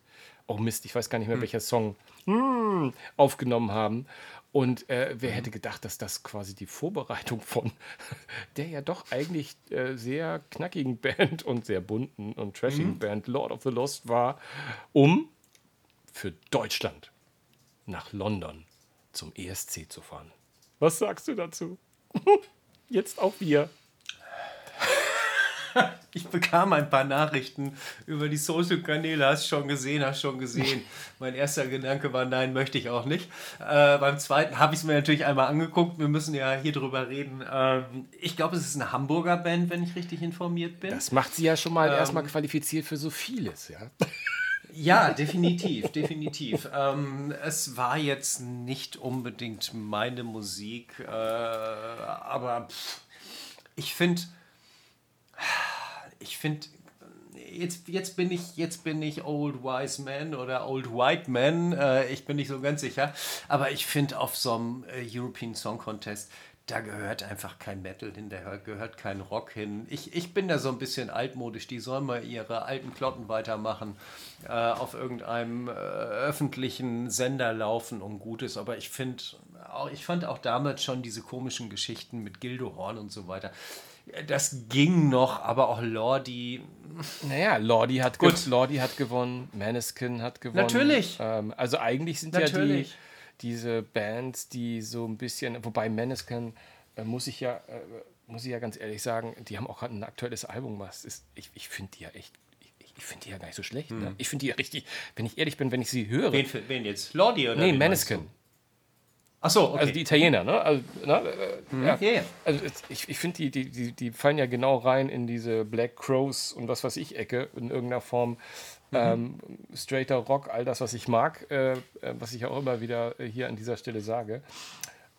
Oh Mist, ich weiß gar nicht mehr, hm. welcher Song hm, aufgenommen haben. Und äh, wer mhm. hätte gedacht, dass das quasi die Vorbereitung von [LAUGHS] der ja doch eigentlich äh, sehr knackigen Band [LAUGHS] und sehr bunten und trashigen mhm. Band Lord of the Lost war, um für Deutschland nach London zum ESC zu fahren. Was sagst du dazu? [LAUGHS] Jetzt auch wir. [LAUGHS] Ich bekam ein paar Nachrichten über die Social-Kanäle. Hast schon gesehen, hast schon gesehen. [LAUGHS] Mein erster Gedanke war, nein, möchte ich auch nicht. Äh, beim zweiten habe ich es mir natürlich einmal angeguckt. Wir müssen ja hier drüber reden. Ähm, ich glaube, es ist eine Hamburger Band, wenn ich richtig informiert bin. Das macht sie ja schon mal ähm, erstmal qualifiziert für so vieles, ja. Ja, definitiv, definitiv. Ähm, es war jetzt nicht unbedingt meine Musik, äh, aber pff, ich finde, ich finde, jetzt, jetzt bin ich jetzt bin ich Old Wise Man oder Old White Man, äh, ich bin nicht so ganz sicher, aber ich finde auf so einem äh, European Song Contest da gehört einfach kein Metal hin, da gehört kein Rock hin. Ich, ich bin da so ein bisschen altmodisch, die sollen mal ihre alten Klotten weitermachen, äh, auf irgendeinem äh, öffentlichen Sender laufen und gut ist. Aber ich finde, ich fand auch damals schon diese komischen Geschichten mit Gildo Horn und so weiter. Das ging noch, aber auch Lordi. Naja, Lordi hat, Gut. Lordi hat gewonnen, Maneskin hat gewonnen. Natürlich. Ähm, also eigentlich sind Natürlich. ja die diese Bands, die so ein bisschen, wobei Maneskin, äh, muss ich ja, äh, muss ich ja ganz ehrlich sagen, die haben auch gerade ein aktuelles Album, was ist, ich, ich finde die ja echt ich finde die ja gar nicht so schlecht. Ne? Hm. Ich finde die ja richtig, wenn ich ehrlich bin, wenn ich sie höre. Wen, wen jetzt? Lordi oder? Nee, Maneskin. Ach so, okay. Also die Italiener, ne? Also, ne? Äh, hm. ja. Ja, ja. also ich, ich finde, die, die, die, die fallen ja genau rein in diese Black Crows und was weiß ich Ecke in irgendeiner Form. Mhm. Ähm, straighter Rock, all das, was ich mag, äh, äh, was ich auch immer wieder hier an dieser Stelle sage.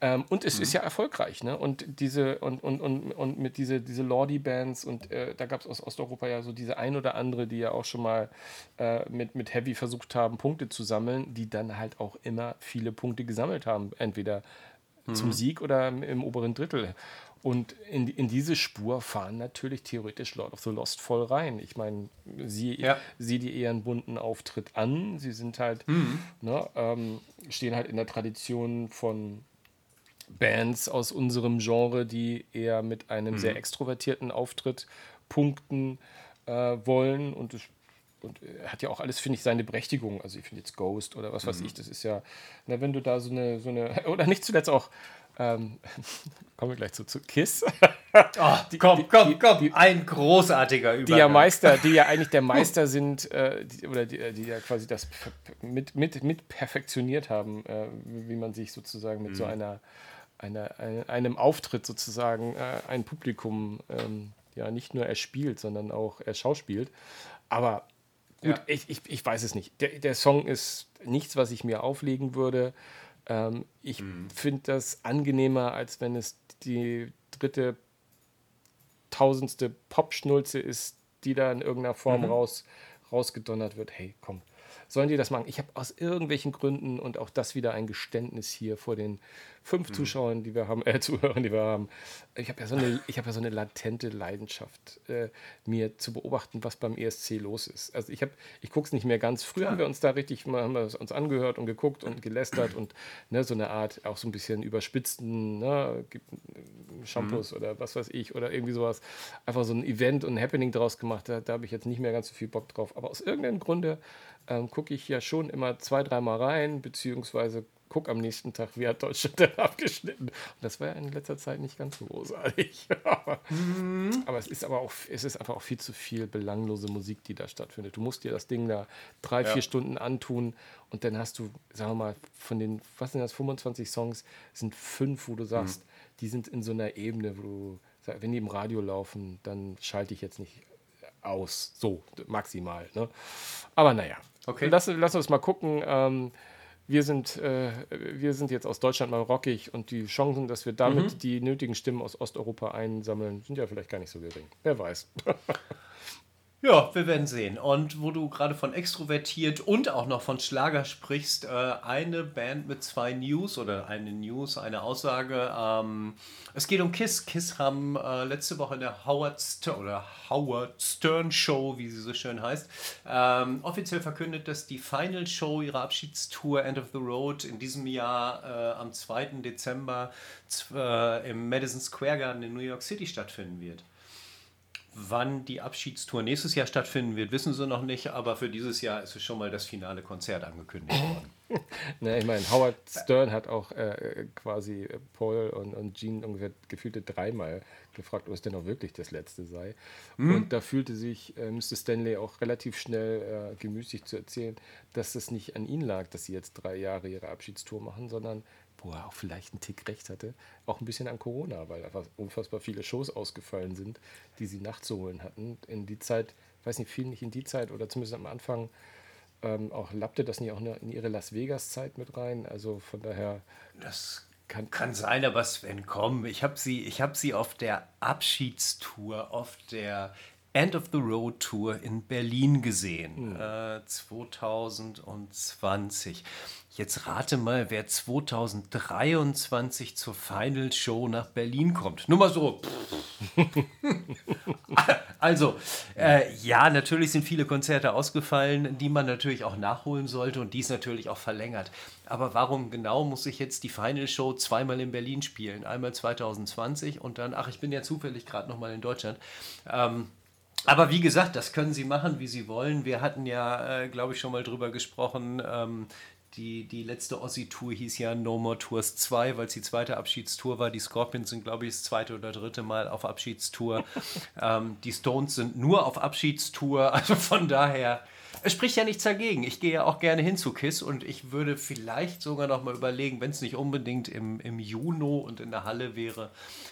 Ähm, und es mhm. ist ja erfolgreich, ne? Und diese, und, und, und, und mit diese, diese Lordi-Bands und äh, da gab es aus Osteuropa ja so diese ein oder andere, die ja auch schon mal äh, mit, mit Heavy versucht haben, Punkte zu sammeln, die dann halt auch immer viele Punkte gesammelt haben. Entweder mhm. zum Sieg oder im oberen Drittel. Und in, in diese Spur fahren natürlich theoretisch Lord of the Lost voll rein. Ich meine, sie, ja. sie die eher einen bunten Auftritt an. Sie sind halt, mhm. ne, ähm, stehen halt in der Tradition von Bands aus unserem Genre, die eher mit einem mhm. sehr extrovertierten Auftritt punkten äh, wollen. Und es und hat ja auch alles, finde ich, seine Berechtigung. Also ich finde jetzt Ghost oder was weiß mhm. ich, das ist ja, na, wenn du da so eine, so eine, [LAUGHS] oder nicht zuletzt auch ähm, [LAUGHS] kommen wir gleich zu, zu Kiss. Oh, [LAUGHS] die, komm, komm, komm, ein großartiger Übergang. Die ja Meister, die ja eigentlich der [LAUGHS] Meister sind, äh, die, oder die, die, ja quasi das mit, mit, mit perfektioniert haben, äh, wie man sich sozusagen mit mhm. so einer einer, einem Auftritt sozusagen äh, ein Publikum ähm, ja nicht nur erspielt, sondern auch erschauspielt. Aber gut, ja. ich, ich, ich weiß es nicht. Der, der Song ist nichts, was ich mir auflegen würde. Ähm, ich mhm. finde das angenehmer, als wenn es die dritte, tausendste Popschnulze ist, die da in irgendeiner Form mhm. raus, rausgedonnert wird. Hey, komm, sollen die das machen? Ich habe aus irgendwelchen Gründen und auch das wieder ein Geständnis hier vor den fünf mhm. Zuschauern, die wir haben, äh, [LAUGHS] Zuhörern, die wir haben. Ich habe ja, so eine, hab ja so eine latente Leidenschaft, äh, mir zu beobachten, was beim ESC los ist. Also ich, ich gucke es nicht mehr ganz. Früher haben wir uns da richtig mal, haben wir uns angehört und geguckt und gelästert und ne, so eine Art auch so ein bisschen überspitzten ne, Shampoos mhm. oder was weiß ich oder irgendwie sowas. Einfach so ein Event und ein Happening draus gemacht. Da, da habe ich jetzt nicht mehr ganz so viel Bock drauf. Aber aus irgendeinem Grunde ähm, gucke ich ja schon immer zwei, dreimal rein, beziehungsweise gucke am nächsten Tag, wie hat Deutschland [LAUGHS] denn abgeschnitten. Und das war ja in letzter Zeit nicht ganz so großartig. [LAUGHS] aber, mhm. aber, es ist aber auch, es ist einfach auch viel zu viel belanglose Musik, die da stattfindet. Du musst dir das Ding da drei, ja. vier Stunden antun und dann hast du, sagen wir mal, von den, was sind das, 25 Songs, sind fünf, wo du sagst, mhm. die sind in so einer Ebene, wo du, wenn die im Radio laufen, dann schalte ich jetzt nicht aus. So, maximal. Ne? Aber naja, okay. lass, lass uns mal gucken. Ähm, wir sind, äh, wir sind jetzt aus Deutschland mal rockig und die Chancen, dass wir damit mhm. die nötigen Stimmen aus Osteuropa einsammeln, sind ja vielleicht gar nicht so gering. Wer weiß. [LAUGHS] Ja, wir werden sehen. Und wo du gerade von extrovertiert und auch noch von Schlager sprichst, äh, eine Band mit zwei News oder eine News, eine Aussage. Ähm, es geht um Kiss. Kiss haben äh, letzte Woche in der Howard Stern oder Howard Stern Show, wie sie so schön heißt, ähm, offiziell verkündet, dass die Final Show ihrer Abschiedstour End of the Road in diesem Jahr äh, am 2. Dezember im Madison Square Garden in New York City stattfinden wird. Wann die Abschiedstour nächstes Jahr stattfinden wird, wissen sie noch nicht, aber für dieses Jahr ist es schon mal das finale Konzert angekündigt worden. [LAUGHS] ne, ich meine, Howard Stern hat auch äh, quasi Paul und, und Gene ungefähr gefühlte dreimal gefragt, ob es denn auch wirklich das letzte sei. Mhm. Und da fühlte sich äh, Mr. Stanley auch relativ schnell äh, gemüßigt zu erzählen, dass es nicht an ihn lag, dass sie jetzt drei Jahre ihre Abschiedstour machen, sondern wo er auch vielleicht einen Tick recht hatte, auch ein bisschen an Corona, weil einfach unfassbar viele Shows ausgefallen sind, die sie nachzuholen hatten. In die Zeit, ich weiß nicht, viel nicht in die Zeit oder zumindest am Anfang, ähm, auch lappte das nicht auch in ihre Las Vegas-Zeit mit rein. Also von daher. Das kann, kann sein, aber Sven, komm, ich habe sie, hab sie auf der Abschiedstour, auf der End of the Road Tour in Berlin gesehen, hm. äh, 2020. Jetzt rate mal, wer 2023 zur Final Show nach Berlin kommt. Nur mal so. [LAUGHS] also, äh, ja, natürlich sind viele Konzerte ausgefallen, die man natürlich auch nachholen sollte und dies natürlich auch verlängert. Aber warum genau muss ich jetzt die Final Show zweimal in Berlin spielen? Einmal 2020 und dann, ach, ich bin ja zufällig gerade nochmal in Deutschland. Ähm, aber wie gesagt, das können Sie machen, wie Sie wollen. Wir hatten ja, äh, glaube ich, schon mal drüber gesprochen. Ähm, die, die letzte Ossi-Tour hieß ja No More Tours 2, weil es die zweite Abschiedstour war. Die Scorpions sind, glaube ich, das zweite oder dritte Mal auf Abschiedstour. [LAUGHS] ähm, die Stones sind nur auf Abschiedstour. [LAUGHS] Also von daher, es spricht ja nichts dagegen. Ich gehe ja auch gerne hin zu KISS und ich würde vielleicht sogar noch mal überlegen, wenn es nicht unbedingt im, im Juni und in der Halle wäre,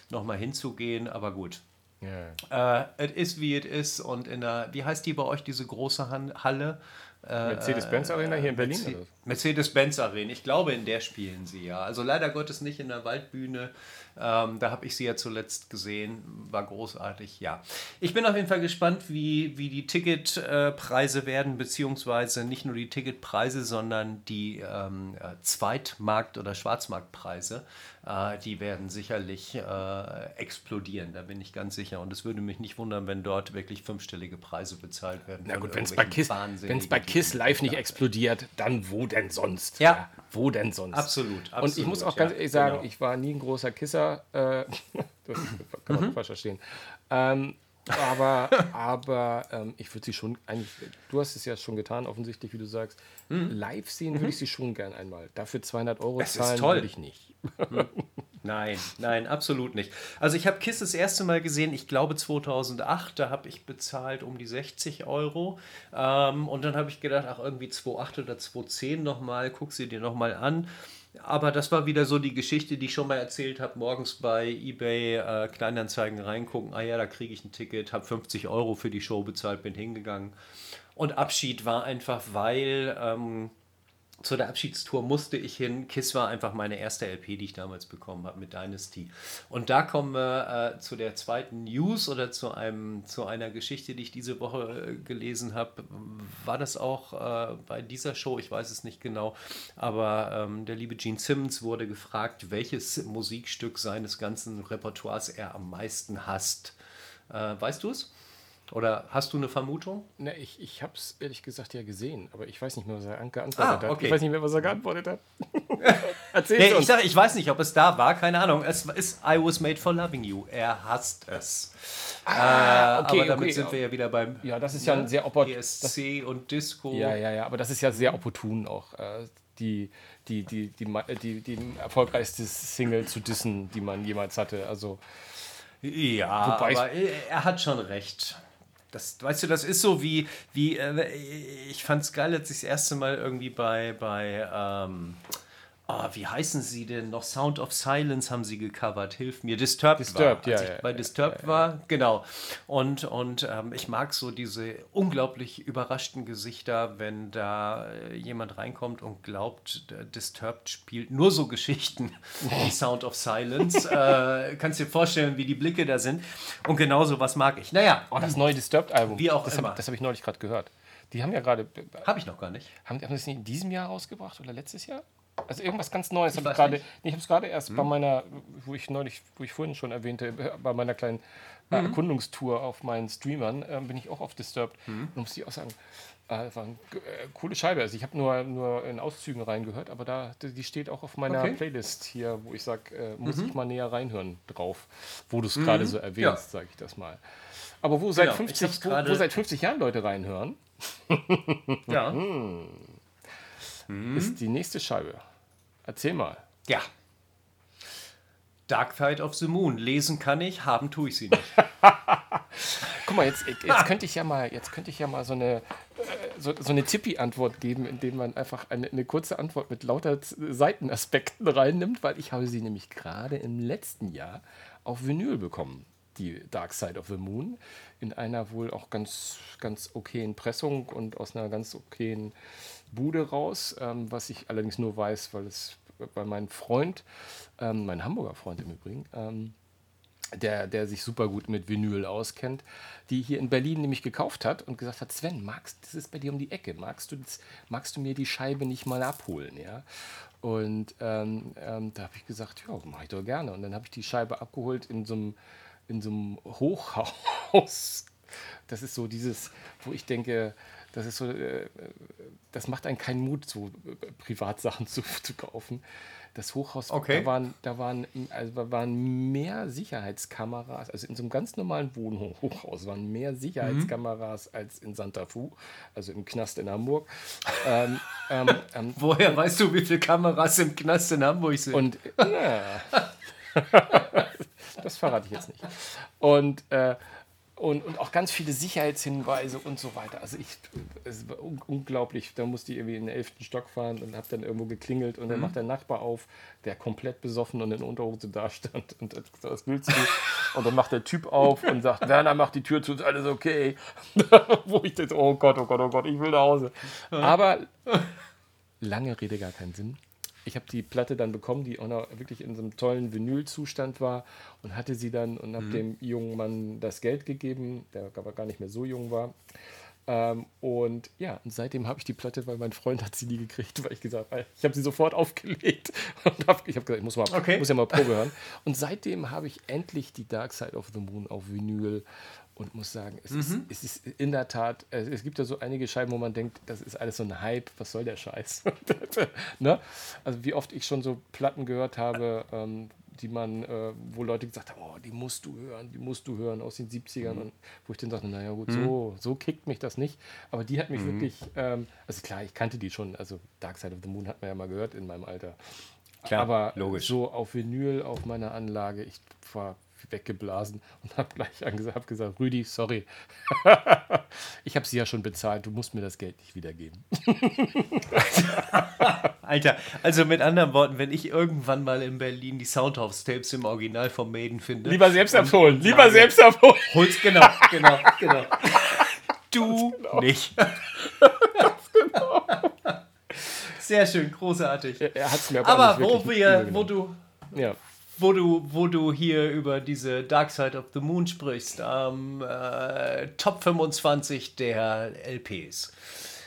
noch mal hinzugehen. Aber gut, Yeah. Äh, es ist wie es ist und in der, wie heißt die bei euch, diese große Halle? Äh, Mercedes-Benz Arena hier in Berlin? Mercedes-Benz Arena, ich glaube, in der spielen sie ja. Also leider Gottes nicht in der Waldbühne. Ähm, da habe ich sie ja zuletzt gesehen, war großartig, ja. Ich bin auf jeden Fall gespannt, wie, wie die Ticketpreise äh, werden, beziehungsweise nicht nur die Ticketpreise, sondern die ähm, äh, Zweitmarkt- oder Schwarzmarktpreise. Äh, die werden sicherlich äh, explodieren, da bin ich ganz sicher. Und es würde mich nicht wundern, wenn dort wirklich fünfstellige Preise bezahlt werden. Na gut, wenn es bei, Kiss, bei Kiss live nicht explodiert, dann wo denn sonst? Ja. ja wo denn sonst? Absolut, absolut. Und ich muss auch ganz ehrlich sagen, genau. ich war nie ein großer Kisser. Äh, [LAUGHS] das kann man mhm. falsch verstehen. Ähm, aber [LAUGHS] aber ähm, ich würde sie schon eigentlich, du hast es ja schon getan, offensichtlich, wie du sagst. Mhm. Live sehen würde ich sie schon gern einmal. Dafür 200 Euro das zahlen würde ich nicht. Mhm. Nein, nein, absolut nicht. Also ich habe KISS das erste Mal gesehen, ich glaube 2008, da habe ich bezahlt um die 60 Euro. Ähm, und dann habe ich gedacht, ach irgendwie 2,8 oder 2,10 nochmal, guck sie dir nochmal an. aber das war wieder so die Geschichte, die ich schon mal erzählt habe. Morgens bei eBay äh, Kleinanzeigen reingucken. Ah ja, da kriege ich ein Ticket, habe 50 Euro für die Show bezahlt, bin hingegangen. Und Abschied war einfach, weil ähm, zu der Abschiedstour musste ich hin. Kiss war einfach meine erste LP, die ich damals bekommen habe mit Dynasty. Und da kommen wir äh, zu der zweiten News oder zu, einem, zu einer Geschichte, die ich diese Woche äh, gelesen habe. War das auch äh, bei dieser Show? Ich weiß es nicht genau. Aber ähm, der liebe Gene Simmons wurde gefragt, welches Musikstück seines ganzen Repertoires er am meisten hasst. Äh, weißt du es? Oder hast du eine Vermutung? Na, ich ich habe es ehrlich gesagt ja gesehen, aber ich weiß nicht mehr, was er geantwortet ah, okay. hat. Ich weiß nicht mehr, was er geantwortet hat. [LAUGHS] Erzähl nee, uns. Ich, sag, ich weiß nicht, ob es da war, keine Ahnung. Es ist I was made for loving you. Er hasst es. Ah, äh, okay, aber damit okay. sind wir ja wieder beim ja, das ist ja ein sehr opportun. ESC und Disco. Ja, ja, ja, aber das ist ja sehr opportun auch. Äh, die, die, die, die, die, die, die erfolgreichste Single zu dissen, die man jemals hatte. Also, ja, aber er hat schon recht. Das, weißt du, das ist so wie, wie äh, ich fand es geil, als ich das erste Mal irgendwie bei, bei ähm, Oh, wie heißen sie denn noch? Sound of Silence haben sie gecovert. Hilf mir. Disturbed, Disturbed war. Als ich ja, bei Disturbed ja, war, genau. Und, und ähm, ich mag so diese unglaublich überraschten Gesichter, wenn da äh, jemand reinkommt und glaubt, Disturbed spielt nur so Geschichten wie Sound of Silence. äh, kannst dir vorstellen, wie die Blicke da sind. Und genauso was mag ich. Naja. Oh, das neue Disturbed-Album. Wie auch das immer. Hab, das habe ich neulich gerade gehört. Die haben ja gerade. Habe ich noch gar nicht. Haben, haben sie es nicht in diesem Jahr rausgebracht oder letztes Jahr? Also irgendwas ganz Neues. Ich, habe nee, ich habe es gerade erst hm. bei meiner, wo ich neulich, wo ich vorhin schon erwähnte, bei meiner kleinen äh, hm. Erkundungstour auf meinen Streamern, äh, bin ich auch auf Disturbed. Hm. Und muss ich auch sagen, äh, war eine äh, coole Scheibe. Also ich habe nur, nur in Auszügen reingehört, aber da, die steht auch auf meiner okay. Playlist hier, wo ich sage, äh, muss mhm. ich mal näher reinhören drauf, wo du es mhm. gerade so erwähnst, ja. sage ich das mal. Aber wo seit, genau. 50, wo, wo seit 50 Jahren Leute reinhören, ja. [LAUGHS] Hm. ist die nächste Scheibe. Erzähl mal. Ja. Dark Side of the Moon. Lesen kann ich, haben tue ich sie nicht. [LAUGHS] Guck mal, jetzt, jetzt könnte ich ja mal, jetzt könnte ich ja mal so eine, äh, so, so eine Tippi-Antwort geben, indem man einfach eine, eine kurze Antwort mit lauter Seitenaspekten reinnimmt, weil ich habe sie nämlich gerade im letzten Jahr auf Vinyl bekommen, die Dark Side of the Moon, in einer wohl auch ganz, ganz okayen Pressung und aus einer ganz okayen Bude raus, ähm, was ich allerdings nur weiß, weil es bei meinem Freund, ähm, mein Hamburger Freund im Übrigen, ähm, der, der sich super gut mit Vinyl auskennt, die hier in Berlin nämlich gekauft hat und gesagt hat, Sven, magst, das ist bei dir um die Ecke, magst du, das, magst du mir die Scheibe nicht mal abholen? Ja? Und ähm, ähm, da habe ich gesagt, ja, mache ich doch gerne. Und dann habe ich die Scheibe abgeholt in so einem, in so einem Hochhaus. Das ist so dieses, wo ich denke, das ist so, äh, das macht einen keinen Mut, so äh, Privatsachen [LAUGHS] zu, zu kaufen. Das Hochhaus, okay. da, waren, da waren, also waren mehr Sicherheitskameras, also in so einem ganz normalen Wohnhochhaus waren mehr Sicherheitskameras mhm. als in Santa Fu, also im Knast in Hamburg. ähm, [LAUGHS] ähm, ähm, Woher weißt du, wie viele Kameras im Knast in Hamburg sind? Und, ja, [LAUGHS] das verrate ich jetzt nicht. Und äh, und, und auch ganz viele Sicherheitshinweise und so weiter. Also ich, es war un unglaublich. Da musste ich irgendwie in den elften Stock fahren und habe dann irgendwo geklingelt und dann mhm. macht der Nachbar auf, der komplett besoffen und in Unterhose dastand [LAUGHS] und hat gesagt, was willst du? und dann macht der Typ auf und sagt, Werner, mach die Tür zu, ist alles okay. [LAUGHS] Wo ich dachte, oh Gott, oh Gott, oh Gott, ich will nach Hause. Aber lange Rede, gar keinen Sinn ich habe die Platte dann bekommen, die auch noch wirklich in so einem tollen Vinylzustand war und hatte sie dann und habe mhm. dem jungen Mann das Geld gegeben, der aber gar nicht mehr so jung war. Ähm, und ja, und seitdem habe ich die Platte, weil mein Freund hat sie nie gekriegt, weil ich gesagt habe, ich habe sie sofort aufgelegt [LAUGHS] und hab, ich habe gesagt, ich muss, mal, okay. muss ja mal Probe hören. Und seitdem habe ich endlich die Dark Side of the Moon auf Vinyl und muss sagen, es, mhm. ist, es ist in der Tat, es gibt ja so einige Scheiben, wo man denkt, das ist alles so ein Hype, was soll der Scheiß? [LAUGHS] ne? Also wie oft ich schon so Platten gehört habe, ähm, die man, äh, wo Leute gesagt haben, oh, die musst du hören, die musst du hören aus den 70ern. Mhm. Und wo ich dann sagte, naja gut, mhm. so, so kickt mich das nicht. Aber die hat mich mhm. wirklich, ähm, also klar, ich kannte die schon, also Dark Side of the Moon hat man ja mal gehört in meinem Alter. Klar, aber logisch. so auf Vinyl auf meiner Anlage, ich war weggeblasen und habe gleich angesagt, hab gesagt, Rüdi, sorry. [LAUGHS] ich habe sie ja schon bezahlt, du musst mir das Geld nicht wiedergeben. [LAUGHS] Alter, also mit anderen Worten, wenn ich irgendwann mal in Berlin die Soundhouse-Tapes im Original vom Maiden finde. Lieber selbst abholen, lieber Nein. selbst abholen. Hol's, genau, genau, genau. [LAUGHS] Du genau. nicht. genau. Sehr schön, großartig. Er, er hat's mir aber, aber wo wir, wo du, ja. Wo du, wo du hier über diese Dark Side of the Moon sprichst, ähm, äh, Top 25 der LPs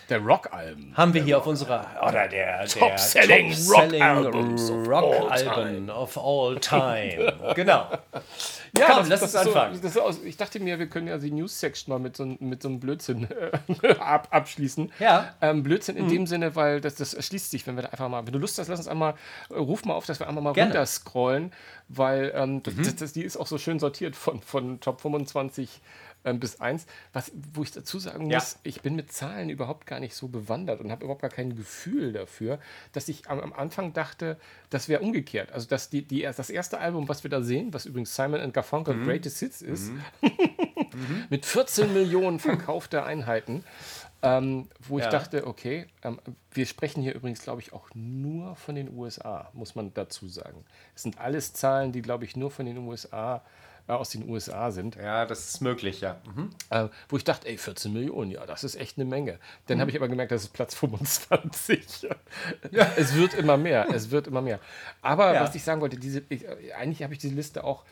der Rock-Alben. Haben wir hier auf unserer, oder der, Top-Selling Rock-Alben Rock of all time. genau. Ja, Komm, das, lass uns anfangen. So, aus, ich dachte mir, wir können ja die News-Section mal mit so, mit so einem Blödsinn äh, [LAUGHS] ab, abschließen. Ja. Ähm, Blödsinn in mhm. dem Sinne, weil das, das erschließt sich, wenn wir da einfach mal, wenn du Lust hast, lass uns einmal, äh, ruf mal auf, dass wir einmal mal Gerne. runterscrollen, weil ähm, mhm. das, das, die ist auch so schön sortiert von, von Top 25 ähm, bis 1. Was, wo ich dazu sagen muss, ja. ich bin mit Zahlen überhaupt gar nicht so bewandert und habe überhaupt gar kein Gefühl dafür, dass ich am, am Anfang dachte, das wäre umgekehrt. Also, dass die, die, das erste Album, was wir da sehen, was übrigens Simon Garfunkel mhm. Greatest Hits ist, mhm. [LAUGHS] mit 14 Millionen verkaufter Einheiten. Ähm, wo ja. ich dachte, okay, ähm, wir sprechen hier übrigens, glaube ich, auch nur von den USA, muss man dazu sagen. Es sind alles Zahlen, die, glaube ich, nur von den USA äh, aus den USA sind. Ja, das ist möglich, ja. Mhm. Äh, wo ich dachte, ey, 14 Millionen, ja, das ist echt eine Menge. Dann mhm. habe ich aber gemerkt, das ist Platz 25. ja. [LAUGHS] Es wird immer mehr, es wird immer mehr. Aber ja. was ich sagen wollte, diese, ich, eigentlich habe ich diese Liste auch,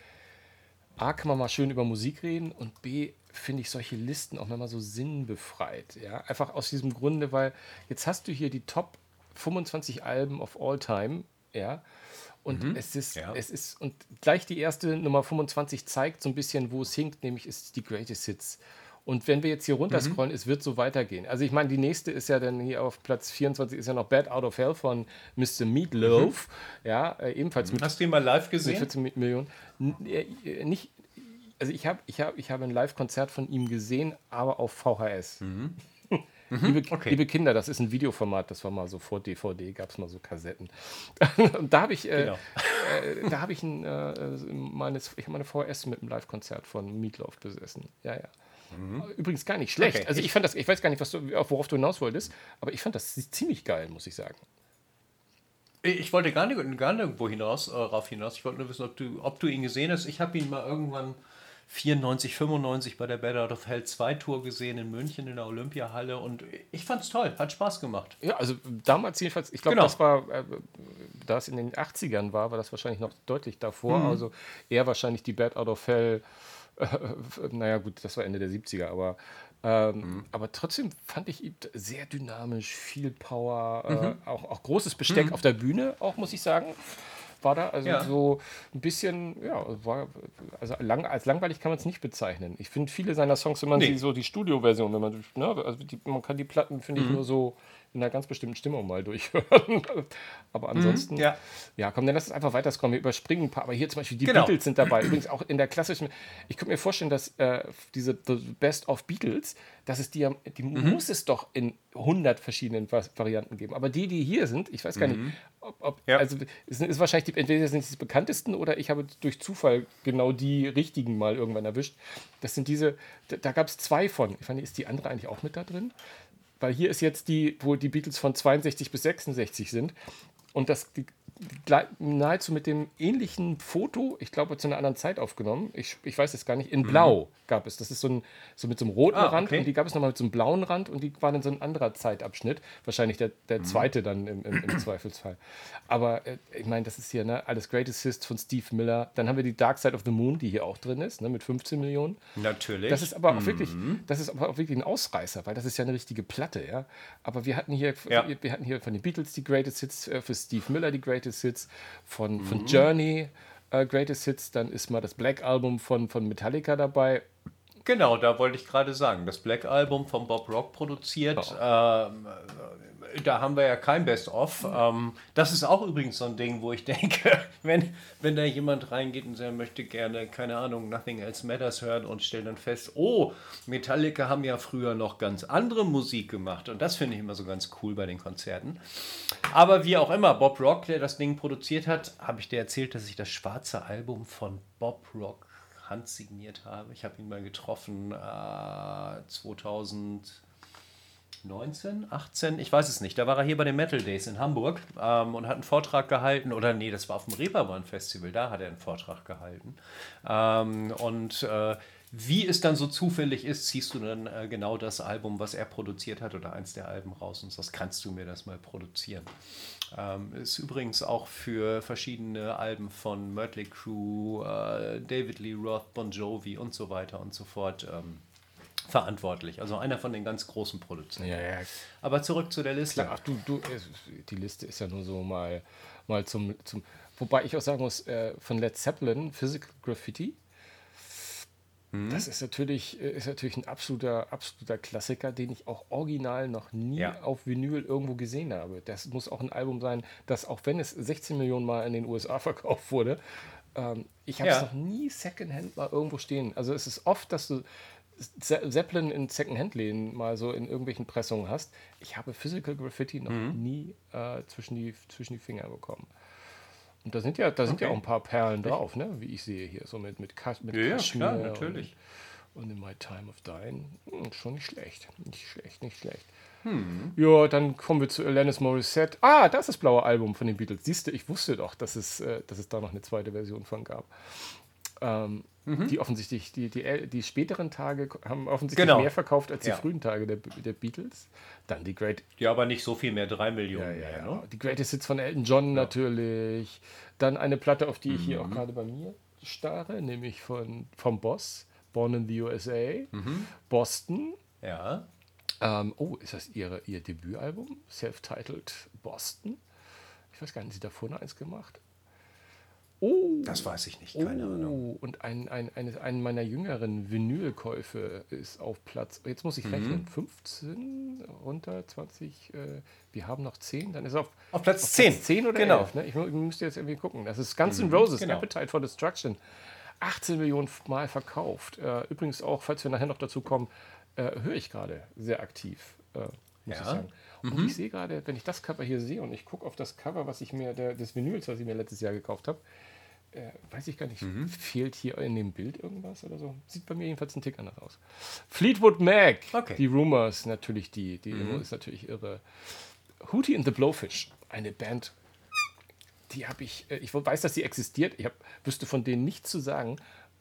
A, kann man mal schön über Musik reden und B, finde ich solche Listen auch manchmal so sinnbefreit. Ja? Einfach aus diesem Grunde, weil jetzt hast du hier die Top 25 Alben of all time, ja, und mhm. es ist, ja. es ist, und gleich die erste Nummer 25 zeigt so ein bisschen, wo es hinkt, nämlich ist die Greatest Hits. Und wenn wir jetzt hier runterscrollen, mhm. es wird so weitergehen. Also ich meine, die nächste ist ja dann hier auf Platz 24 ist ja noch Bad Out of Hell von Mr. Meatloaf. Mhm. Ja, äh, ebenfalls mit. Hast du ihn mal live gesehen? Mit 14 Millionen. N äh, nicht, also ich habe ich hab, ich hab ein Live-Konzert von ihm gesehen, aber auf VHS. Mhm. Mhm, liebe, okay. liebe, Kinder, das ist ein Videoformat, das war mal so vor DVD, gab es mal so Kassetten. [LAUGHS] und da habe ich, äh, genau. äh, da habe ich ein, äh, meine, ich meine VHS mit einem Live-Konzert von Meatloaf besessen. Ja, ja. Mhm. Übrigens gar nicht schlecht. Okay. Also ich fand das, ich weiß gar nicht, was du, worauf du hinaus wolltest, aber ich fand das ziemlich geil, muss ich sagen. Ich wollte gar nicht, gar nirgendwo hinaus, äh, rauf hinaus. Ich wollte nur wissen, ob du, ob du ihn gesehen hast. Ich habe ihn mal irgendwann 94, 95 bei der Bad Out of Hell 2 Tour gesehen in München in der Olympiahalle und ich fand es toll, hat Spaß gemacht. Ja, also damals jedenfalls, ich glaube, genau. das war, äh, da es in den 80ern war, war das wahrscheinlich noch deutlich davor, mhm. also eher wahrscheinlich die Bad Out of Hell, äh, naja gut, das war Ende der 70er, aber ähm, mhm. Aber trotzdem fand ich sehr dynamisch, viel Power, äh, mhm. äh, auch, auch großes Besteck mhm. auf der Bühne, auch muss ich sagen war da. Also ja. so ein bisschen, ja, war, also lang, als langweilig kann man es nicht bezeichnen. Ich finde viele seiner Songs, wenn man nee. sie so die Studioversion, wenn man, ne, also die, man kann die Platten, finde mhm. ich, nur so in einer ganz bestimmten Stimmung mal durchhören. [LAUGHS] aber mhm, ansonsten, mhm, ja. ja, komm, dann lass uns einfach weiterscrollen. Wir überspringen ein paar, aber hier zum Beispiel die genau. Beatles sind dabei. Übrigens auch in der klassischen, ich könnte mir vorstellen, dass äh, diese The Best of Beatles, dass es die, die mhm. muss es doch in 100 verschiedenen Varianten geben. Aber die, die hier sind, ich weiß gar mhm. nicht, ob, ob ja. also es ist wahrscheinlich die, entweder sind es die bekanntesten oder ich habe durch Zufall genau die richtigen mal irgendwann erwischt. Das sind diese, da, da gab es zwei von. Ich fand, ist die andere eigentlich auch mit da drin? Weil hier ist jetzt die, wo die Beatles von 62 bis 66 sind. Und das, die, nahezu mit dem ähnlichen Foto, ich glaube zu einer anderen Zeit aufgenommen, ich, ich weiß es gar nicht, in mhm. Blau mhm. gab es. Das ist so, ein, so mit so einem roten ah, Rand okay. und die gab es nochmal mit so einem blauen Rand und die waren in so ein anderer Zeitabschnitt. Wahrscheinlich der, der mhm. zweite dann im, im, im Zweifelsfall. Aber äh, ich meine, das ist hier ne, alles Greatest Hits von Steve Miller. Dann haben wir die Dark Side of the Moon, die hier auch drin ist, ne, mit 15 Millionen. Natürlich. Das ist aber auch wirklich, mhm. das ist aber auch wirklich ein Ausreißer, weil das ist ja eine richtige Platte, ja. Aber wir hatten hier, ja. wir hatten hier von den Beatles die Greatest Hits, äh, für Steve Miller die Greatest Hits von, mhm. von Journey, äh, Greatest Hits, dann ist mal das Black Album von, von Metallica dabei. Genau, da wollte ich gerade sagen. Das Black Album von Bob Rock produziert. Oh. Ähm, da haben wir ja kein Best-of. Ähm, das ist auch übrigens so ein Ding, wo ich [LAUGHS] denke, wenn, wenn da jemand reingeht und sagt, möchte gerne, keine Ahnung, Nothing Else Matters hören und stellt dann fest, oh, Metallica haben ja früher noch ganz andere Musik gemacht. Und das finde ich immer so ganz cool bei den Konzerten. Aber wie auch immer, Bob Rock, der das Ding produziert hat, habe ich dir erzählt, dass ich das schwarze Album von Bob Rock handsigniert habe. Ich habe ihn mal getroffen äh, 2000. 19, 18, ich weiß es nicht. Da war er hier bei den Metal Days in Hamburg ähm, und hat einen Vortrag gehalten. Oder nee, das war auf dem Reeperbahn Festival, da hat er einen Vortrag gehalten. Ähm, und äh, wie es dann so zufällig ist, ziehst du dann äh, genau das Album, was er produziert hat oder eins der Alben raus und sagst, kannst du mir das mal produzieren. Ähm, ist übrigens auch für verschiedene Alben von Mötley Crüe, äh, David Lee Roth, Bon Jovi und so weiter und so fort ähm, verantwortlich. Also einer von den ganz großen Produzenten. Ja, ja. Aber zurück zu der Liste. Ach, du, du, die Liste ist ja nur so mal, mal zum, zum. Wobei ich auch sagen muss, äh, von Led Zeppelin, Physical Graffiti, mhm. das ist natürlich, äh, ist natürlich ein absoluter, absoluter Klassiker, den ich auch original noch nie ja. auf Vinyl irgendwo gesehen habe. Das muss auch ein Album sein, das, auch wenn es 16 Millionen Mal in den USA [LAUGHS] verkauft wurde, ähm, ich habe es ja. noch nie Secondhand mal irgendwo stehen. Also es ist oft, dass du Zeppelin in Second-Hand-Läden mal so in irgendwelchen Pressungen hast. Ich habe Physical Graffiti noch mhm. nie äh, zwischen, die, zwischen die Finger bekommen. Und da sind ja, da sind okay. ja auch ein paar Perlen drauf, ne? wie ich sehe hier, so mit, mit, Kas mit ja, Kaschmir klar, natürlich. Und, und, in My Time of Dying. Hm, schon nicht schlecht. Nicht schlecht, nicht schlecht. Hm. Ja, dann kommen wir zu Alanis Morissette. Ah, das ist das blaue Album von den Beatles. Siehst du, ich wusste doch, dass es, äh, dass es da noch eine zweite Version von gab. Ähm, Mhm. Die offensichtlich, die, die, die späteren Tage haben offensichtlich genau. mehr verkauft als die ja. frühen Tage der, der Beatles. Dann die Great. Ja, aber nicht so viel mehr, drei Millionen. Ja, ja, mehr, ne? Die Greatest Hits von Elton John natürlich. Dann eine Platte, auf die mhm. ich hier auch mhm. gerade bei mir starre, nämlich von, vom Boss, Born in the USA, mhm. Boston. Ja. Ähm, oh, ist das ihre, ihr Debütalbum? Self-titled Boston? Ich weiß gar nicht, sie davor noch eins gemacht? Oh, das weiß ich nicht, keine oh, Ahnung. Und ein, ein, ein, ein meiner jüngeren Vinylkäufe ist auf Platz, jetzt muss ich mhm. rechnen, 15 runter, 20, äh, wir haben noch 10, dann ist er auf, auf Platz auf 10. Platz 10 oder genau. 11. Ne? Ich, ich müsste jetzt irgendwie gucken. Das ist Guns N' mhm, Roses, genau. Appetite for Destruction. 18 Millionen Mal verkauft. Äh, übrigens auch, falls wir nachher noch dazu kommen, äh, höre ich gerade sehr aktiv, äh, muss ja. ich sagen. Und mhm. ich sehe gerade, wenn ich das Cover hier sehe und ich gucke auf das Cover, was ich mir, der, des Vinyls, was ich mir letztes Jahr gekauft habe, äh, weiß ich gar nicht, mhm. fehlt hier in dem Bild irgendwas oder so? Sieht bei mir jedenfalls ein Tick anders aus. Fleetwood Mac, okay. die Rumors, natürlich die, die mhm. ist natürlich irre. Hootie and the Blowfish, eine Band, die habe ich, äh, ich weiß, dass sie existiert, ich hab, wüsste von denen nichts zu sagen,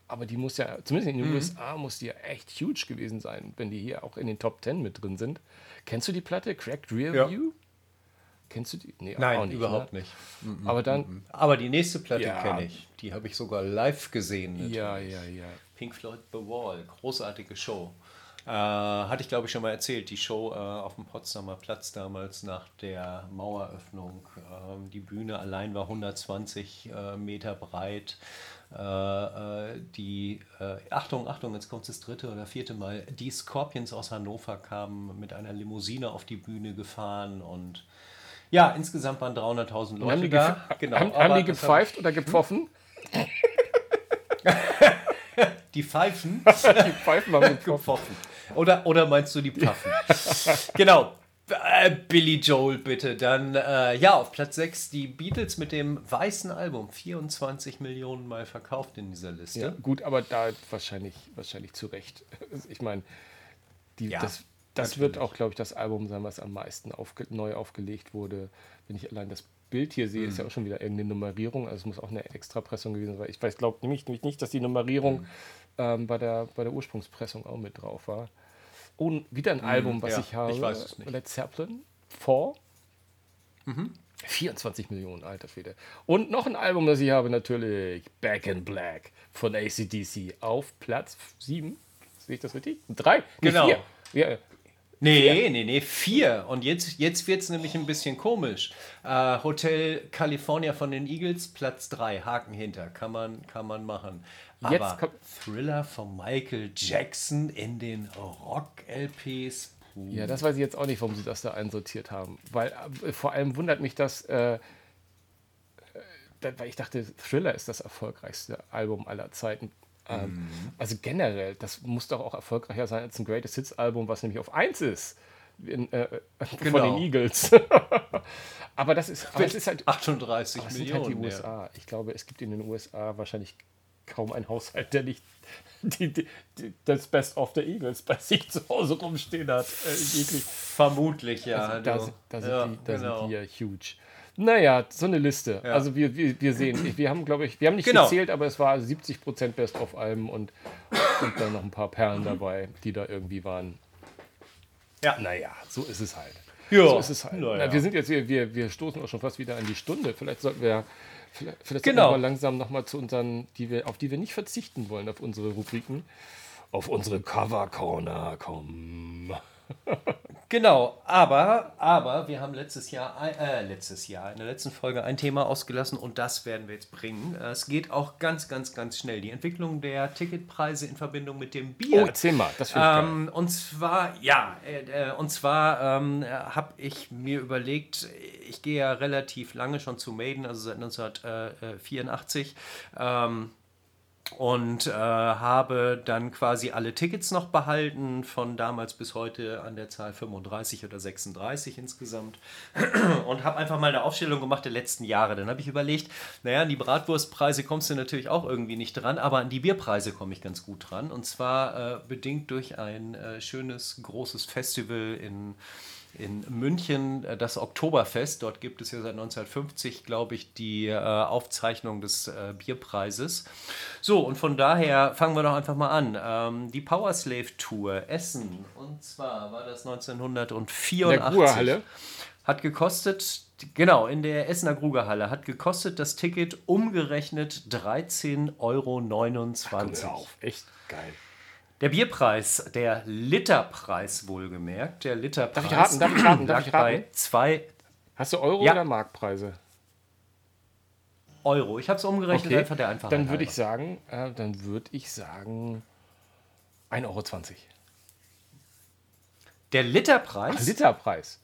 aber die muss ja, zumindest in den mhm. USA, muss die ja echt huge gewesen sein, wenn die hier auch in den Top 10 mit drin sind. Kennst du die Platte, Cracked Rear ja. View? Kennst du die? Nee, Nein, nicht, überhaupt ne? nicht. Mhm, aber dann. Mhm. Aber die nächste Platte ja. kenne ich. Die habe ich sogar live gesehen. Natürlich. Ja, ja, ja. Pink Floyd The Wall, großartige Show. Äh, hatte ich, glaube ich, schon mal erzählt. Die Show äh, auf dem Potsdamer Platz damals nach der Maueröffnung. Ähm, die Bühne allein war 120 äh, Meter breit. Äh, äh, die, äh, Achtung, Achtung, jetzt kommt das dritte oder vierte Mal. Die Scorpions aus Hannover kamen mit einer Limousine auf die Bühne gefahren und ja, insgesamt waren 300.000 Leute haben da. Genau, haben, haben die gepfeift oder gepfoffen? [LAUGHS] die Pfeifen? [LAUGHS] die Pfeifen haben gepfoffen. Oder, oder meinst du die Pfaffen? [LAUGHS] genau. Äh, Billy Joel, bitte. Dann, äh, ja, auf Platz 6 die Beatles mit dem weißen Album. 24 Millionen Mal verkauft in dieser Liste. Ja, gut, aber da wahrscheinlich, wahrscheinlich zu Recht. Ich meine, ja. das das Natürlich. wird auch, glaube ich, das Album sein, was am meisten aufge neu aufgelegt wurde. Wenn ich allein das Bild hier sehe, mhm. ist ja mhm. auch schon wieder irgendeine Nummerierung. Also es muss auch eine Extrapressung gewesen sein. Ich weiß, glaube nämlich, nämlich nicht, dass die Nummerierung mhm. ähm, bei, der, bei der Ursprungspressung auch mit drauf war. Und wieder ein mhm, Album, was ja, ich habe. Ich weiß es nicht. Led Zeppelin, 4. Mhm. 24 Millionen, alter Fede. Und noch ein Album, das ich habe, natürlich Back in Black von ACDC auf Platz 7. Sehe ich das richtig? 3? Genau. Vier. Nee, vier? nee, nee, vier. Und jetzt, jetzt wird es nämlich ein bisschen komisch. Äh, Hotel California von den Eagles, Platz drei, Haken hinter. Kann man, kann man machen. Aber Thriller von Michael Jackson in den Rock-LPs. Ja, das weiß ich jetzt auch nicht, warum sie das da einsortiert haben. Weil äh, vor allem wundert mich das, äh, äh weil ich dachte, Thriller ist das erfolgreichste Album aller Zeiten. Ähm, mhm. Also generell, das muss doch auch erfolgreicher sein als ein Greatest Hits Album, was nämlich auf 1 ist. In, äh, genau. Von den Eagles. [LAUGHS] aber das ist, aber es ist halt 38 aber Millionen. Sind halt die USA. Ja. Ich glaube, es gibt in den USA wahrscheinlich kaum ein Haushalt, der nicht die, die, die, das Best of the Eagles bei sich zu Hause rumstehen hat. Äh, Vermutlich, ja. Also, da, da, sind, ja, die, da genau. sind die ja huge. Naja, so eine Liste. Ja. Also wir, wir, wir sehen, wir haben, glaube ich, wir haben nicht genau. gezählt, aber es war 70% Best of Alben und, und dann noch ein paar Perlen dabei, die da irgendwie waren. Ja. Naja, so ist es halt. Ja. So ist es halt. Naja. Na, wir sind jetzt, wir, wir, wir stoßen auch schon fast wieder an die Stunde. Vielleicht sollten wir vielleicht, vielleicht genau. sollten wir langsam nochmal zu unseren, die wir, auf die wir nicht verzichten wollen, auf unsere Rubriken, auf unsere Cover Corner kommen. Genau, aber, aber wir haben letztes Jahr, äh, letztes Jahr, in der letzten Folge ein Thema ausgelassen und das werden wir jetzt bringen. Es geht auch ganz, ganz, ganz schnell. Die Entwicklung der Ticketpreise in Verbindung mit dem Bier. Oh, erzähl mal, das finde ich ähm, geil. Und zwar, ja, äh, und zwar ähm, habe ich mir überlegt, ich gehe ja relativ lange schon zu Maiden, also seit 1984. Ähm, und äh, habe dann quasi alle Tickets noch behalten, von damals bis heute an der Zahl 35 oder 36 insgesamt. [CLEARS THROAT] Und habe einfach mal eine Aufstellung gemacht der letzten Jahre. Dann habe ich überlegt, naja, an die Bratwurstpreise kommst du natürlich auch irgendwie nicht dran, aber an die Bierpreise komme ich ganz gut dran. Und zwar äh, bedingt durch ein äh, schönes, großes Festival in in München äh, das Oktoberfest. Dort gibt es ja seit 1950, glaube ich, die äh, Aufzeichnung des äh, Bierpreises. So, und von daher fangen wir doch einfach mal an. Ähm, die Powerslave Tour Essen, und zwar war das 1984. Hat gekostet, genau, in der Essener Grugerhalle, hat gekostet das Ticket umgerechnet 13,29 Euro. Ach, echt geil. Der Bierpreis, der Literpreis wohlgemerkt, der Literpreis. Darf ich raten? Darf ich raten? Darf ich raten? zwei. Hast du Euro ja. oder Markpreise? Euro. Ich habe es umgerechnet, okay. einfach der Einfachheit. Dann würde ich sagen, äh, dann würde ich sagen 1,20 Euro. Der Literpreis? Ach, Literpreis.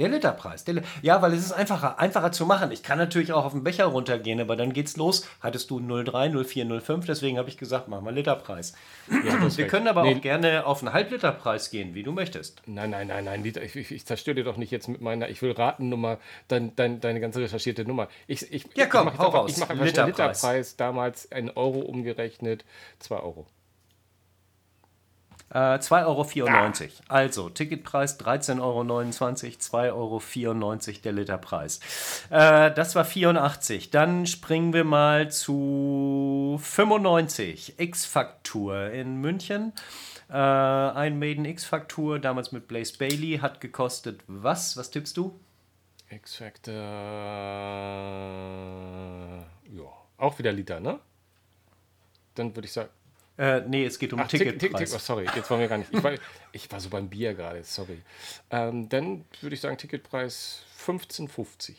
Der Literpreis. Der, ja, weil es ist einfacher, einfacher zu machen. Ich kann natürlich auch auf den Becher runtergehen, aber dann geht's los. Hattest du 03, 04, 05, deswegen habe ich gesagt, mach mal Literpreis. Ja, Wir können aber nee. auch gerne auf einen Halbliterpreis gehen, wie du möchtest. Nein, nein, nein, nein. Ich, ich, ich zerstöre dir doch nicht jetzt mit meiner, ich will Ratennummer, dein, dein, deine ganze recherchierte Nummer. Ich, ich, ja, komm, ich hau einfach, raus. Ich mache einfach Literpreis. Literpreis, damals ein Euro umgerechnet, 2 Euro. Äh, 2,94 Euro. Ah. Also, Ticketpreis 13,29 Euro, 2,94 Euro der Literpreis. Äh, das war 84. Dann springen wir mal zu 95. X-Faktur in München. Äh, ein Maiden X-Faktur, damals mit Blaze Bailey, hat gekostet was? Was tippst du? X-Factor. Ja, auch wieder Liter, ne? Dann würde ich sagen. Äh, nee, es geht um Ach, Ticketpreis. Tick, Tick, oh, sorry, jetzt waren wir gar nicht. Ich war, ich war so beim Bier gerade, sorry. Ähm, dann würde ich sagen, Ticketpreis 15,50.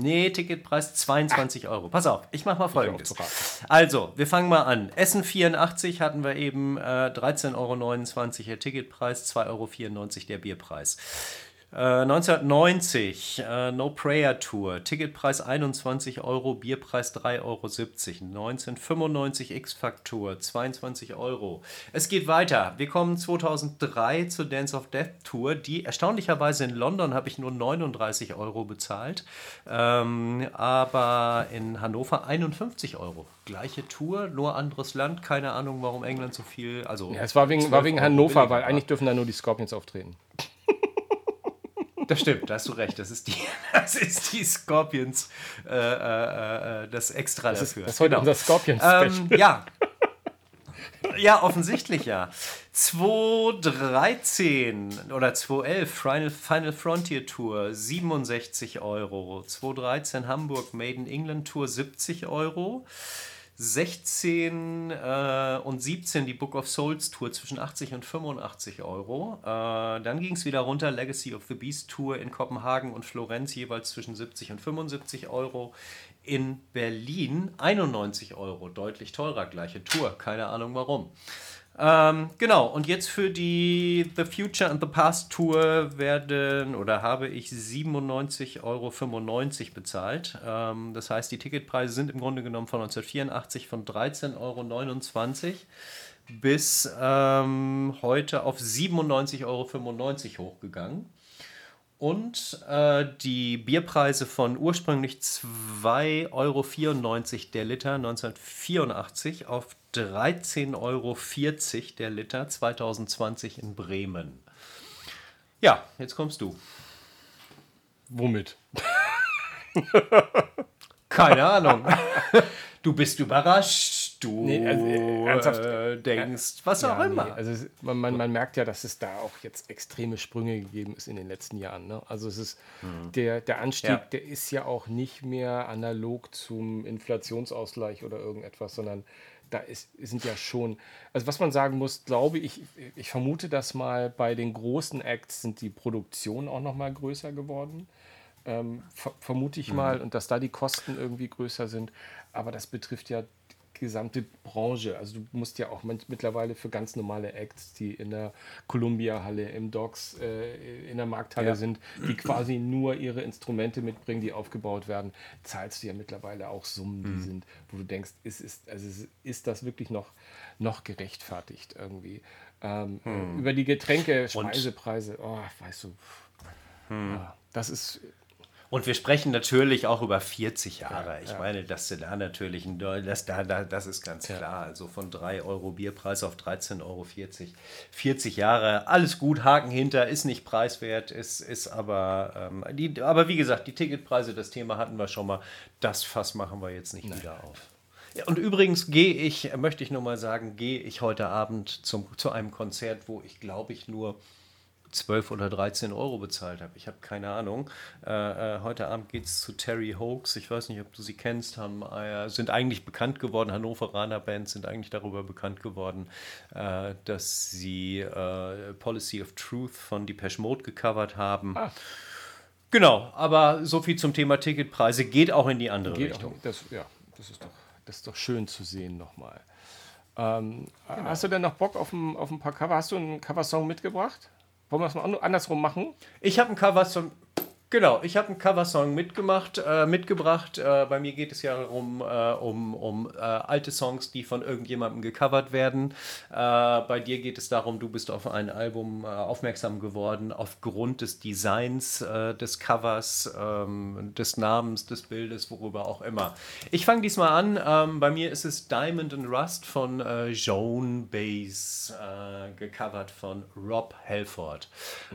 Nee, Ticketpreis 22 Ach. Euro. Pass auf, ich mache mal folgendes. Also, wir fangen mal an. Essen 84 hatten wir eben äh, 13,29 Euro der Ticketpreis, 2,94 Euro der Bierpreis. 1990, äh, No Prayer Tour, Ticketpreis 21 Euro, Bierpreis 3,70 Euro. 1995 X-Faktur, 22 Euro. Es geht weiter. Wir kommen 2003 zur Dance of Death Tour, die erstaunlicherweise in London habe ich nur 39 Euro bezahlt, ähm, aber in Hannover 51 Euro. Gleiche Tour, nur anderes Land. Keine Ahnung, warum England so viel. Also ja, es war wegen, war wegen Hannover, weil eigentlich dürfen da nur die Scorpions auftreten. Das stimmt, da hast du recht. Das ist die, [LAUGHS] das ist die Scorpions, äh, äh, äh das extra das dafür. Ist, das ist heute genau. unser Scorpions ähm, Ja. Ja, offensichtlich ja. 2013 oder 2011 Final, Final Frontier Tour 67 Euro. 2013 Hamburg Made in England Tour 70 Euro. 16 äh, und 17 die Book of Souls Tour zwischen 80 und 85 Euro. Äh, dann ging es wieder runter, Legacy of the Beast Tour in Kopenhagen und Florenz jeweils zwischen 70 und 75 Euro. In Berlin 91 Euro, deutlich teurer, gleiche Tour, keine Ahnung warum. Ähm, genau, und jetzt für die The Future and the Past Tour werden oder habe ich 97,95 Euro bezahlt. Ähm, das heißt, die Ticketpreise sind im Grunde genommen von 1984 von 13,29 Euro bis ähm, heute auf 97,95 Euro hochgegangen. Und äh, die Bierpreise von ursprünglich 2,94 Euro der Liter 1984 auf 13,40 Euro der Liter 2020 in Bremen. Ja, jetzt kommst du. Womit? Keine Ahnung. Du bist überrascht, du Nee, also, äh, äh, denkst, was auch Ja, immer. nee, also man, man, man merkt ja, dass es da auch jetzt extreme Sprünge gegeben ist in den letzten Jahren. Ne? Also es ist der, der Anstieg, Ja. der ist ja auch nicht mehr analog zum Inflationsausgleich oder irgendetwas, sondern da ist, sind ja schon, also was man sagen muss, glaube ich, ich vermute, dass mal bei den großen Acts sind die Produktionen auch noch mal größer geworden. Ähm, ver vermute ich mal, und dass da die Kosten irgendwie größer sind. Aber das betrifft ja gesamte Branche. Also du musst ja auch mittlerweile für ganz normale Acts, die in der Columbia-Halle, im Docks, äh, in der Markthalle Ja. sind, die quasi nur ihre Instrumente mitbringen, die aufgebaut werden, zahlst du ja mittlerweile auch Summen, die sind, wo du denkst, ist, ist, also ist- das wirklich noch, noch gerechtfertigt irgendwie? Ähm, äh, Über die Getränke, Speisepreise, oh, weißt du, ja, das ist Und wir sprechen natürlich auch über 40 Jahre. ich meine, dass du da natürlich, das, da, da, das ist ganz klar. Also von 3 Euro Bierpreis auf 13,40 Euro. 40 Jahre, alles gut, Haken hinter, ist nicht preiswert, ist, ist aber, ähm, die, aber wie gesagt, die Ticketpreise, das Thema hatten wir schon mal. Das Fass machen wir jetzt nicht wieder auf. Ja, und übrigens gehe ich, möchte ich nur mal sagen, gehe ich heute Abend zum, zu einem Konzert, wo ich glaube ich nur 12 oder 13 Euro bezahlt habe. Ich habe keine Ahnung. Äh, äh, heute Abend geht es zu Terry Hoax. Ich weiß nicht, ob du sie kennst. Haben, äh, sind eigentlich bekannt geworden. Hannoveraner Bands sind eigentlich darüber bekannt geworden, äh, dass sie äh, Policy of Truth von Depeche Mode gecovert haben. Ah. Genau, aber so viel zum Thema Ticketpreise. Geht auch in die andere Geht Richtung. Auch, das, ja, das ist, doch, das ist doch schön zu sehen nochmal. Ähm, Genau. Hast du denn noch Bock auf ein, auf ein paar Cover? Hast du einen Coversong mitgebracht? Wollen wir das mal an- andersrum machen? Ich habe einen Coversong. Genau, ich habe einen Coversong mitgemacht, äh, mitgebracht. Äh, bei mir geht es ja darum, äh, um, um äh, alte Songs, die von irgendjemandem gecovert werden. Äh, bei dir geht es darum, du bist auf ein Album äh, aufmerksam geworden aufgrund des Designs des Covers, ähm, des Namens, des Bildes, worüber auch immer. Ich fange diesmal an. Ähm, bei mir ist es Diamond and Rust von Joan Baez, gecovert von Rob Halford.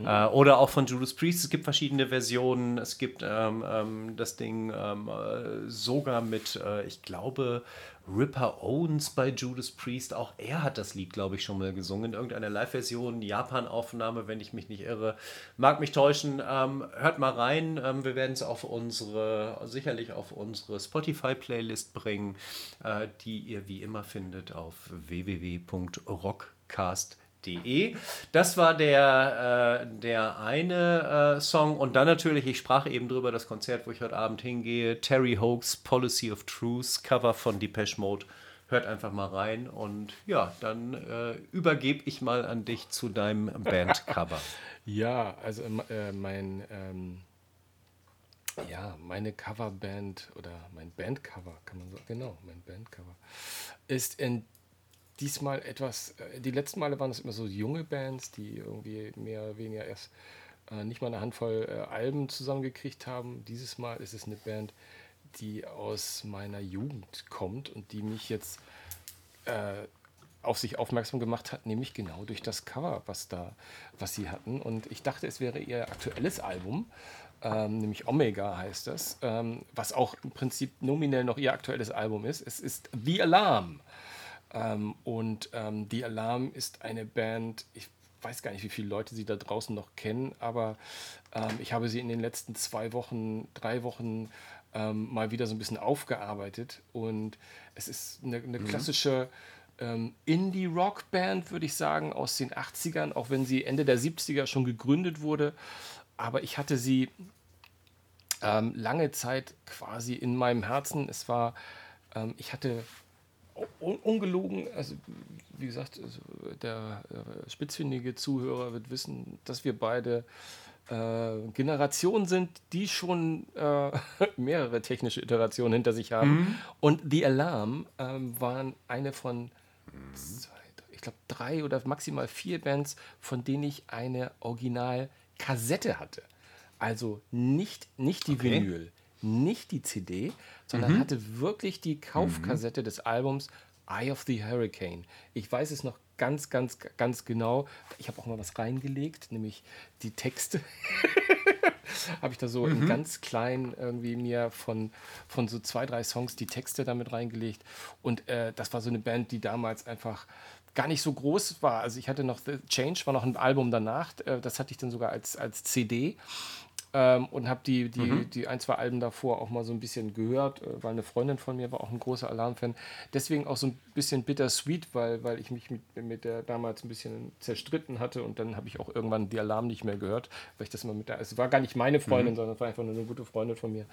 Äh, oder auch von Judas Priest. Es gibt verschiedene Versionen. Es gibt ähm, ähm, das Ding ähm, äh, sogar mit, äh, ich glaube, Ripper Owens bei Judas Priest. Auch er hat das Lied, glaube ich, schon mal gesungen. In irgendeiner Live-Version, Japan-Aufnahme, wenn ich mich nicht irre. Mag mich täuschen. Ähm, hört mal rein. Ähm, wir werden es auf unsere, sicherlich auf unsere Spotify-Playlist bringen, äh, die ihr wie immer findet auf www.rockcast.de. Das war der, äh, der eine äh, Song. Und dann natürlich, ich sprach eben drüber, das Konzert, wo ich heute Abend hingehe. Terry Hoax, Policy of Truth, Cover von Depeche Mode. Hört einfach mal rein. Und ja, dann äh, übergebe ich mal an dich zu deinem [LAUGHS] Bandcover. Ja, also ähm, äh, mein, ähm, ja, meine Coverband oder mein Bandcover, kann man sagen, genau, mein Bandcover, ist in diesmal etwas, äh, die letzten Male waren es immer so junge Bands, die irgendwie mehr oder weniger erst äh, nicht mal eine Handvoll äh, Alben zusammengekriegt haben. Dieses Mal ist es eine Band, die aus meiner Jugend kommt und die mich jetzt äh, auf sich aufmerksam gemacht hat, nämlich genau durch das Cover, was da, was sie hatten. Und ich dachte, es wäre ihr aktuelles Album, ähm, nämlich Omega heißt das, ähm, was auch im Prinzip nominell noch ihr aktuelles Album ist. Es ist The Alarm. Ähm, und ähm, The Alarm ist eine Band, ich weiß gar nicht, wie viele Leute sie da draußen noch kennen, aber ähm, ich habe sie in den letzten zwei Wochen, drei Wochen ähm, mal wieder so ein bisschen aufgearbeitet. Und es ist eine, eine klassische ähm, Indie-Rock-Band, würde ich sagen, aus den 80ern, auch wenn sie Ende der 70er schon gegründet wurde. Aber ich hatte sie ähm, lange Zeit quasi in meinem Herzen. Es war, ich hatte un ungelogen, also wie gesagt, also der äh, spitzfindige Zuhörer wird wissen, dass wir beide äh, Generationen sind, die schon äh, [LAUGHS] mehrere technische Iterationen hinter sich haben. Und The Alarm ähm, waren eine von zwei, ich glaube drei oder maximal vier Bands, von denen ich eine Original-Kassette hatte. Also nicht, nicht die okay. Vinyl, nicht die CD, sondern mhm. hatte wirklich die Kaufkassette mhm. des Albums Eye of the Hurricane. Ich weiß es noch ganz, ganz, ganz genau. Ich habe auch mal was reingelegt, nämlich die Texte. [LAUGHS] habe ich da so mhm. in ganz klein irgendwie mir von, von so zwei, drei Songs die Texte damit reingelegt. Und äh, das war so eine Band, die damals einfach gar nicht so groß war. Also ich hatte noch The Change, war noch ein Album danach. Äh, das hatte ich dann sogar als, als CD. Ähm, und habe die, die, mhm. die ein, zwei Alben davor auch mal so ein bisschen gehört, äh, weil eine Freundin von mir war auch ein großer Alarmfan. Deswegen auch so ein bisschen bittersweet, weil, weil ich mich mit, mit der damals ein bisschen zerstritten hatte und dann habe ich auch irgendwann die Alarm nicht mehr gehört, weil ich das immer mit der, es war gar nicht meine Freundin, mhm. sondern es war einfach nur eine gute Freundin von mir.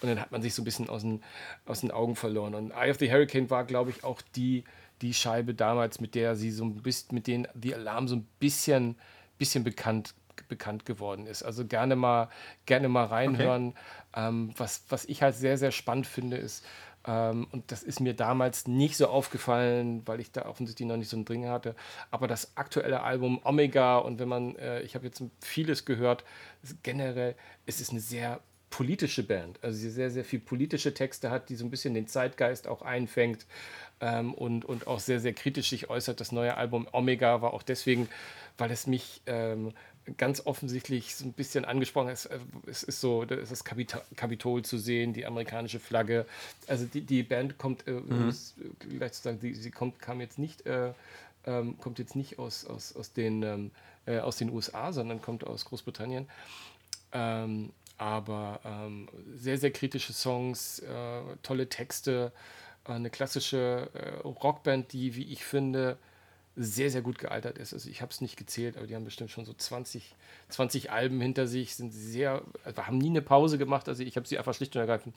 Und dann hat man sich so ein bisschen aus den, aus den Augen verloren. Und Eye of the Hurricane war, glaube ich, auch die, die Scheibe damals, mit der sie so ein bisschen, mit denen die Alarm so ein bisschen, bisschen bekannt bekannt geworden ist. Also gerne mal, gerne mal reinhören. Okay. Ähm, was, was ich halt sehr, sehr spannend finde, ist, ähm, und das ist mir damals nicht so aufgefallen, weil ich da offensichtlich noch nicht so ein Dring hatte, aber das aktuelle Album Omega und wenn man, äh, ich habe jetzt vieles gehört, generell ist es eine sehr politische Band, also sie sehr, sehr viel politische Texte hat, die so ein bisschen den Zeitgeist auch einfängt ähm, und, und auch sehr, sehr kritisch sich äußert. Das neue Album Omega war auch deswegen, weil es mich ähm, ganz offensichtlich so ein bisschen angesprochen ist. Äh, es ist so, es ist Kapitol, Kapitol zu sehen, die amerikanische Flagge. Also die, die Band kommt, äh, mhm. gleich zu sagen, sie, sie kommt, kam jetzt nicht, äh, ähm, kommt jetzt nicht aus, aus, aus, den, ähm, äh, aus den USA, sondern kommt aus Großbritannien. Ähm, aber ähm, sehr, sehr kritische Songs, äh, tolle Texte, äh, eine klassische Rockband, die, wie ich finde, sehr, sehr gut gealtert ist. Also ich habe es nicht gezählt, aber die haben bestimmt schon so 20, 20 Alben hinter sich, sind sehr, also haben nie eine Pause gemacht. Also ich habe sie einfach schlicht und ergreifend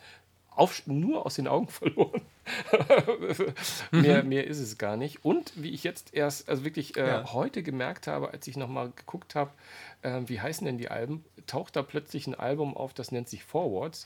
auf, nur aus den Augen [LAUGHS] verloren. mehr, mhm. mehr ist es gar nicht. Und wie ich jetzt erst, also wirklich äh, ja. heute gemerkt habe, als ich nochmal geguckt habe, äh, wie heißen denn die Alben, taucht da plötzlich ein Album auf, das nennt sich Forwards.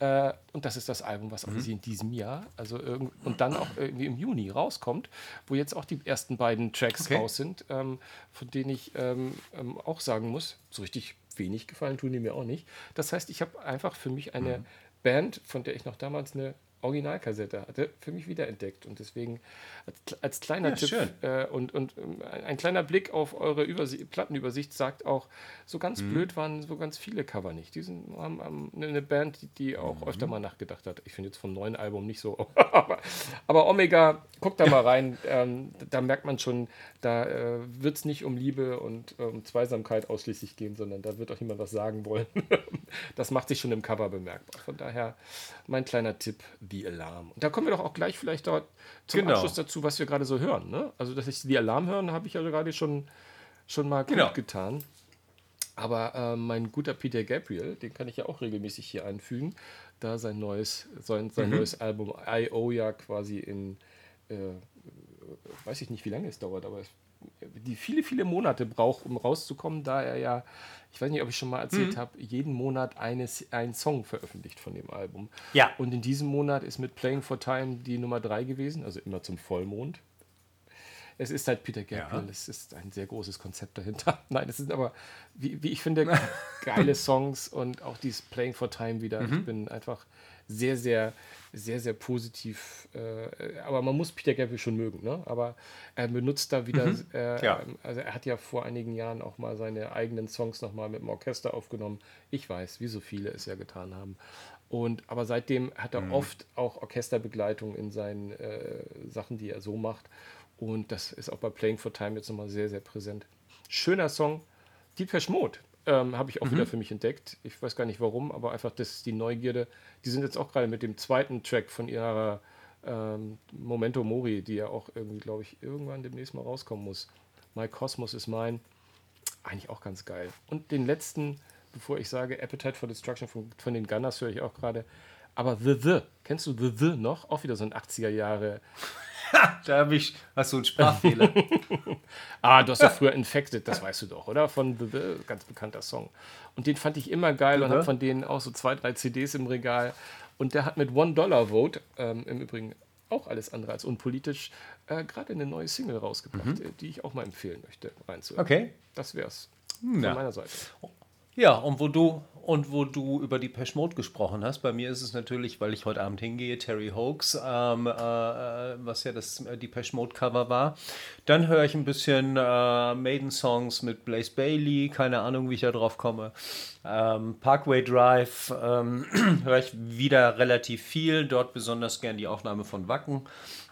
Äh, und das ist das Album, was mhm. in diesem Jahr, also und dann auch irgendwie im Juni rauskommt, wo jetzt auch die ersten beiden Tracks okay. raus sind, ähm, von denen ich ähm, ähm, auch sagen muss, so richtig wenig gefallen tun die mir auch nicht. Das heißt, ich habe einfach für mich eine mhm. Band, von der ich noch damals eine Originalkassette hatte, für mich wiederentdeckt. Und deswegen als, als kleiner ja, Tipp äh, und, und ähm, ein kleiner Blick auf eure Übersicht, Plattenübersicht sagt auch, so ganz mhm. blöd waren so ganz viele Cover nicht. Die sind, haben, haben eine Band, die, die auch mhm. öfter mal nachgedacht hat. Ich finde jetzt vom neuen Album nicht so. [LAUGHS] aber, aber, Omega, guckt da [LAUGHS] mal rein. Ähm, da merkt man schon, da äh, wird es nicht um Liebe und um ähm, Zweisamkeit ausschließlich gehen, sondern da wird auch niemand was sagen wollen. [LAUGHS] das macht sich schon im Cover bemerkbar. Von daher mein kleiner Tipp, The Alarm. Und da kommen wir doch auch gleich vielleicht dort zum genau. Abschluss dazu, was wir gerade so hören. Ne? Also, dass ich The Alarm hören, habe ich ja gerade schon, schon mal genau. gut getan. Aber äh, mein guter Peter Gabriel, den kann ich ja auch regelmäßig hier einfügen, da sein neues, sein, sein mhm. neues Album I.O. ja quasi in, äh, weiß ich nicht, wie lange es dauert, aber es, die viele, viele Monate braucht, um rauszukommen, da er ja ich weiß nicht, ob ich schon mal erzählt mhm. habe, jeden Monat eines, einen Song veröffentlicht von dem Album. Ja. Und in diesem Monat ist mit Playing for Time die Nummer 3 gewesen, also immer zum Vollmond. Es ist halt Peter Gabriel, ja. es ist ein sehr großes Konzept dahinter. [LAUGHS] Nein, es sind aber, wie, wie ich finde, [LAUGHS] geile Songs und auch dieses Playing for Time wieder. Mhm. Ich bin einfach sehr, sehr, sehr, sehr positiv. Äh, aber man muss Peter Gabriel schon mögen. Ne? Aber er benutzt da wieder, mhm. äh, ja. also er hat ja vor einigen Jahren auch mal seine eigenen Songs nochmal mit dem Orchester aufgenommen. Ich weiß, wie so viele es ja getan haben. Und, aber seitdem hat er mhm. oft auch Orchesterbegleitung in seinen äh, Sachen, die er so macht. Und das ist auch bei Playing for Time jetzt nochmal sehr, sehr präsent. Schöner Song. Deep Mode ähm, habe ich auch mhm. wieder für mich entdeckt. Ich weiß gar nicht warum, aber einfach das die Neugierde. Die sind jetzt auch gerade mit dem zweiten Track von ihrer ähm, Momento Mori, die ja auch irgendwie, glaube ich, irgendwann demnächst mal rauskommen muss. My Cosmos ist mein. Eigentlich auch ganz geil. Und den letzten, bevor ich sage Appetite for Destruction von, von den Gunners, höre ich auch gerade. Aber The The, kennst du The The noch? Auch wieder so ein 80er Jahre [LAUGHS] da habe ich, hast du einen Sprachfehler. [LAUGHS] ah, du hast ja früher Infected, das weißt du doch, oder? Von The, The ganz bekannter Song. Und den fand ich immer geil und habe von denen auch so zwei, drei CDs im Regal. Und der hat mit One Dollar Vote, ähm, im Übrigen auch alles andere als unpolitisch, äh, gerade eine neue Single rausgebracht, mhm. die ich auch mal empfehlen möchte, reinzuhören. Okay. Das wär's von ja. meiner Seite. Ja, und wo du und wo du über die Mode gesprochen hast, bei mir ist es natürlich, weil ich heute Abend hingehe, Terry Hoax, ähm, äh, äh was ja das äh, die Pesh Mode Cover war. Dann höre ich ein bisschen äh, Maiden Songs mit Blaze Bailey, keine Ahnung, wie ich da drauf komme. Ähm, Parkway Drive ähm, [CLEARS THROAT] höre ich wieder relativ viel, dort besonders gern die Aufnahme von Wacken,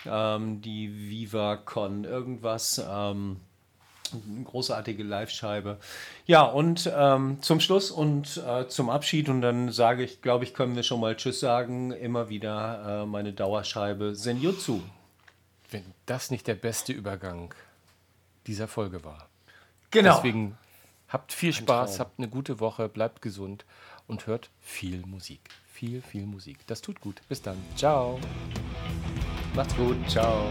ähm, die Viva Con irgendwas. Ähm, eine großartige Live-Scheibe. Ja, und ähm, zum Schluss und äh, zum Abschied, und dann sage ich, glaube ich, können wir schon mal Tschüss sagen, immer wieder äh, meine Dauerscheibe Senjutsu. Wenn das nicht der beste Übergang dieser Folge war. Genau. Deswegen habt viel Spaß, habt eine gute Woche, bleibt gesund und hört viel Musik. Viel, viel Musik. Das tut gut. Bis dann. Ciao. Macht's gut. Ciao.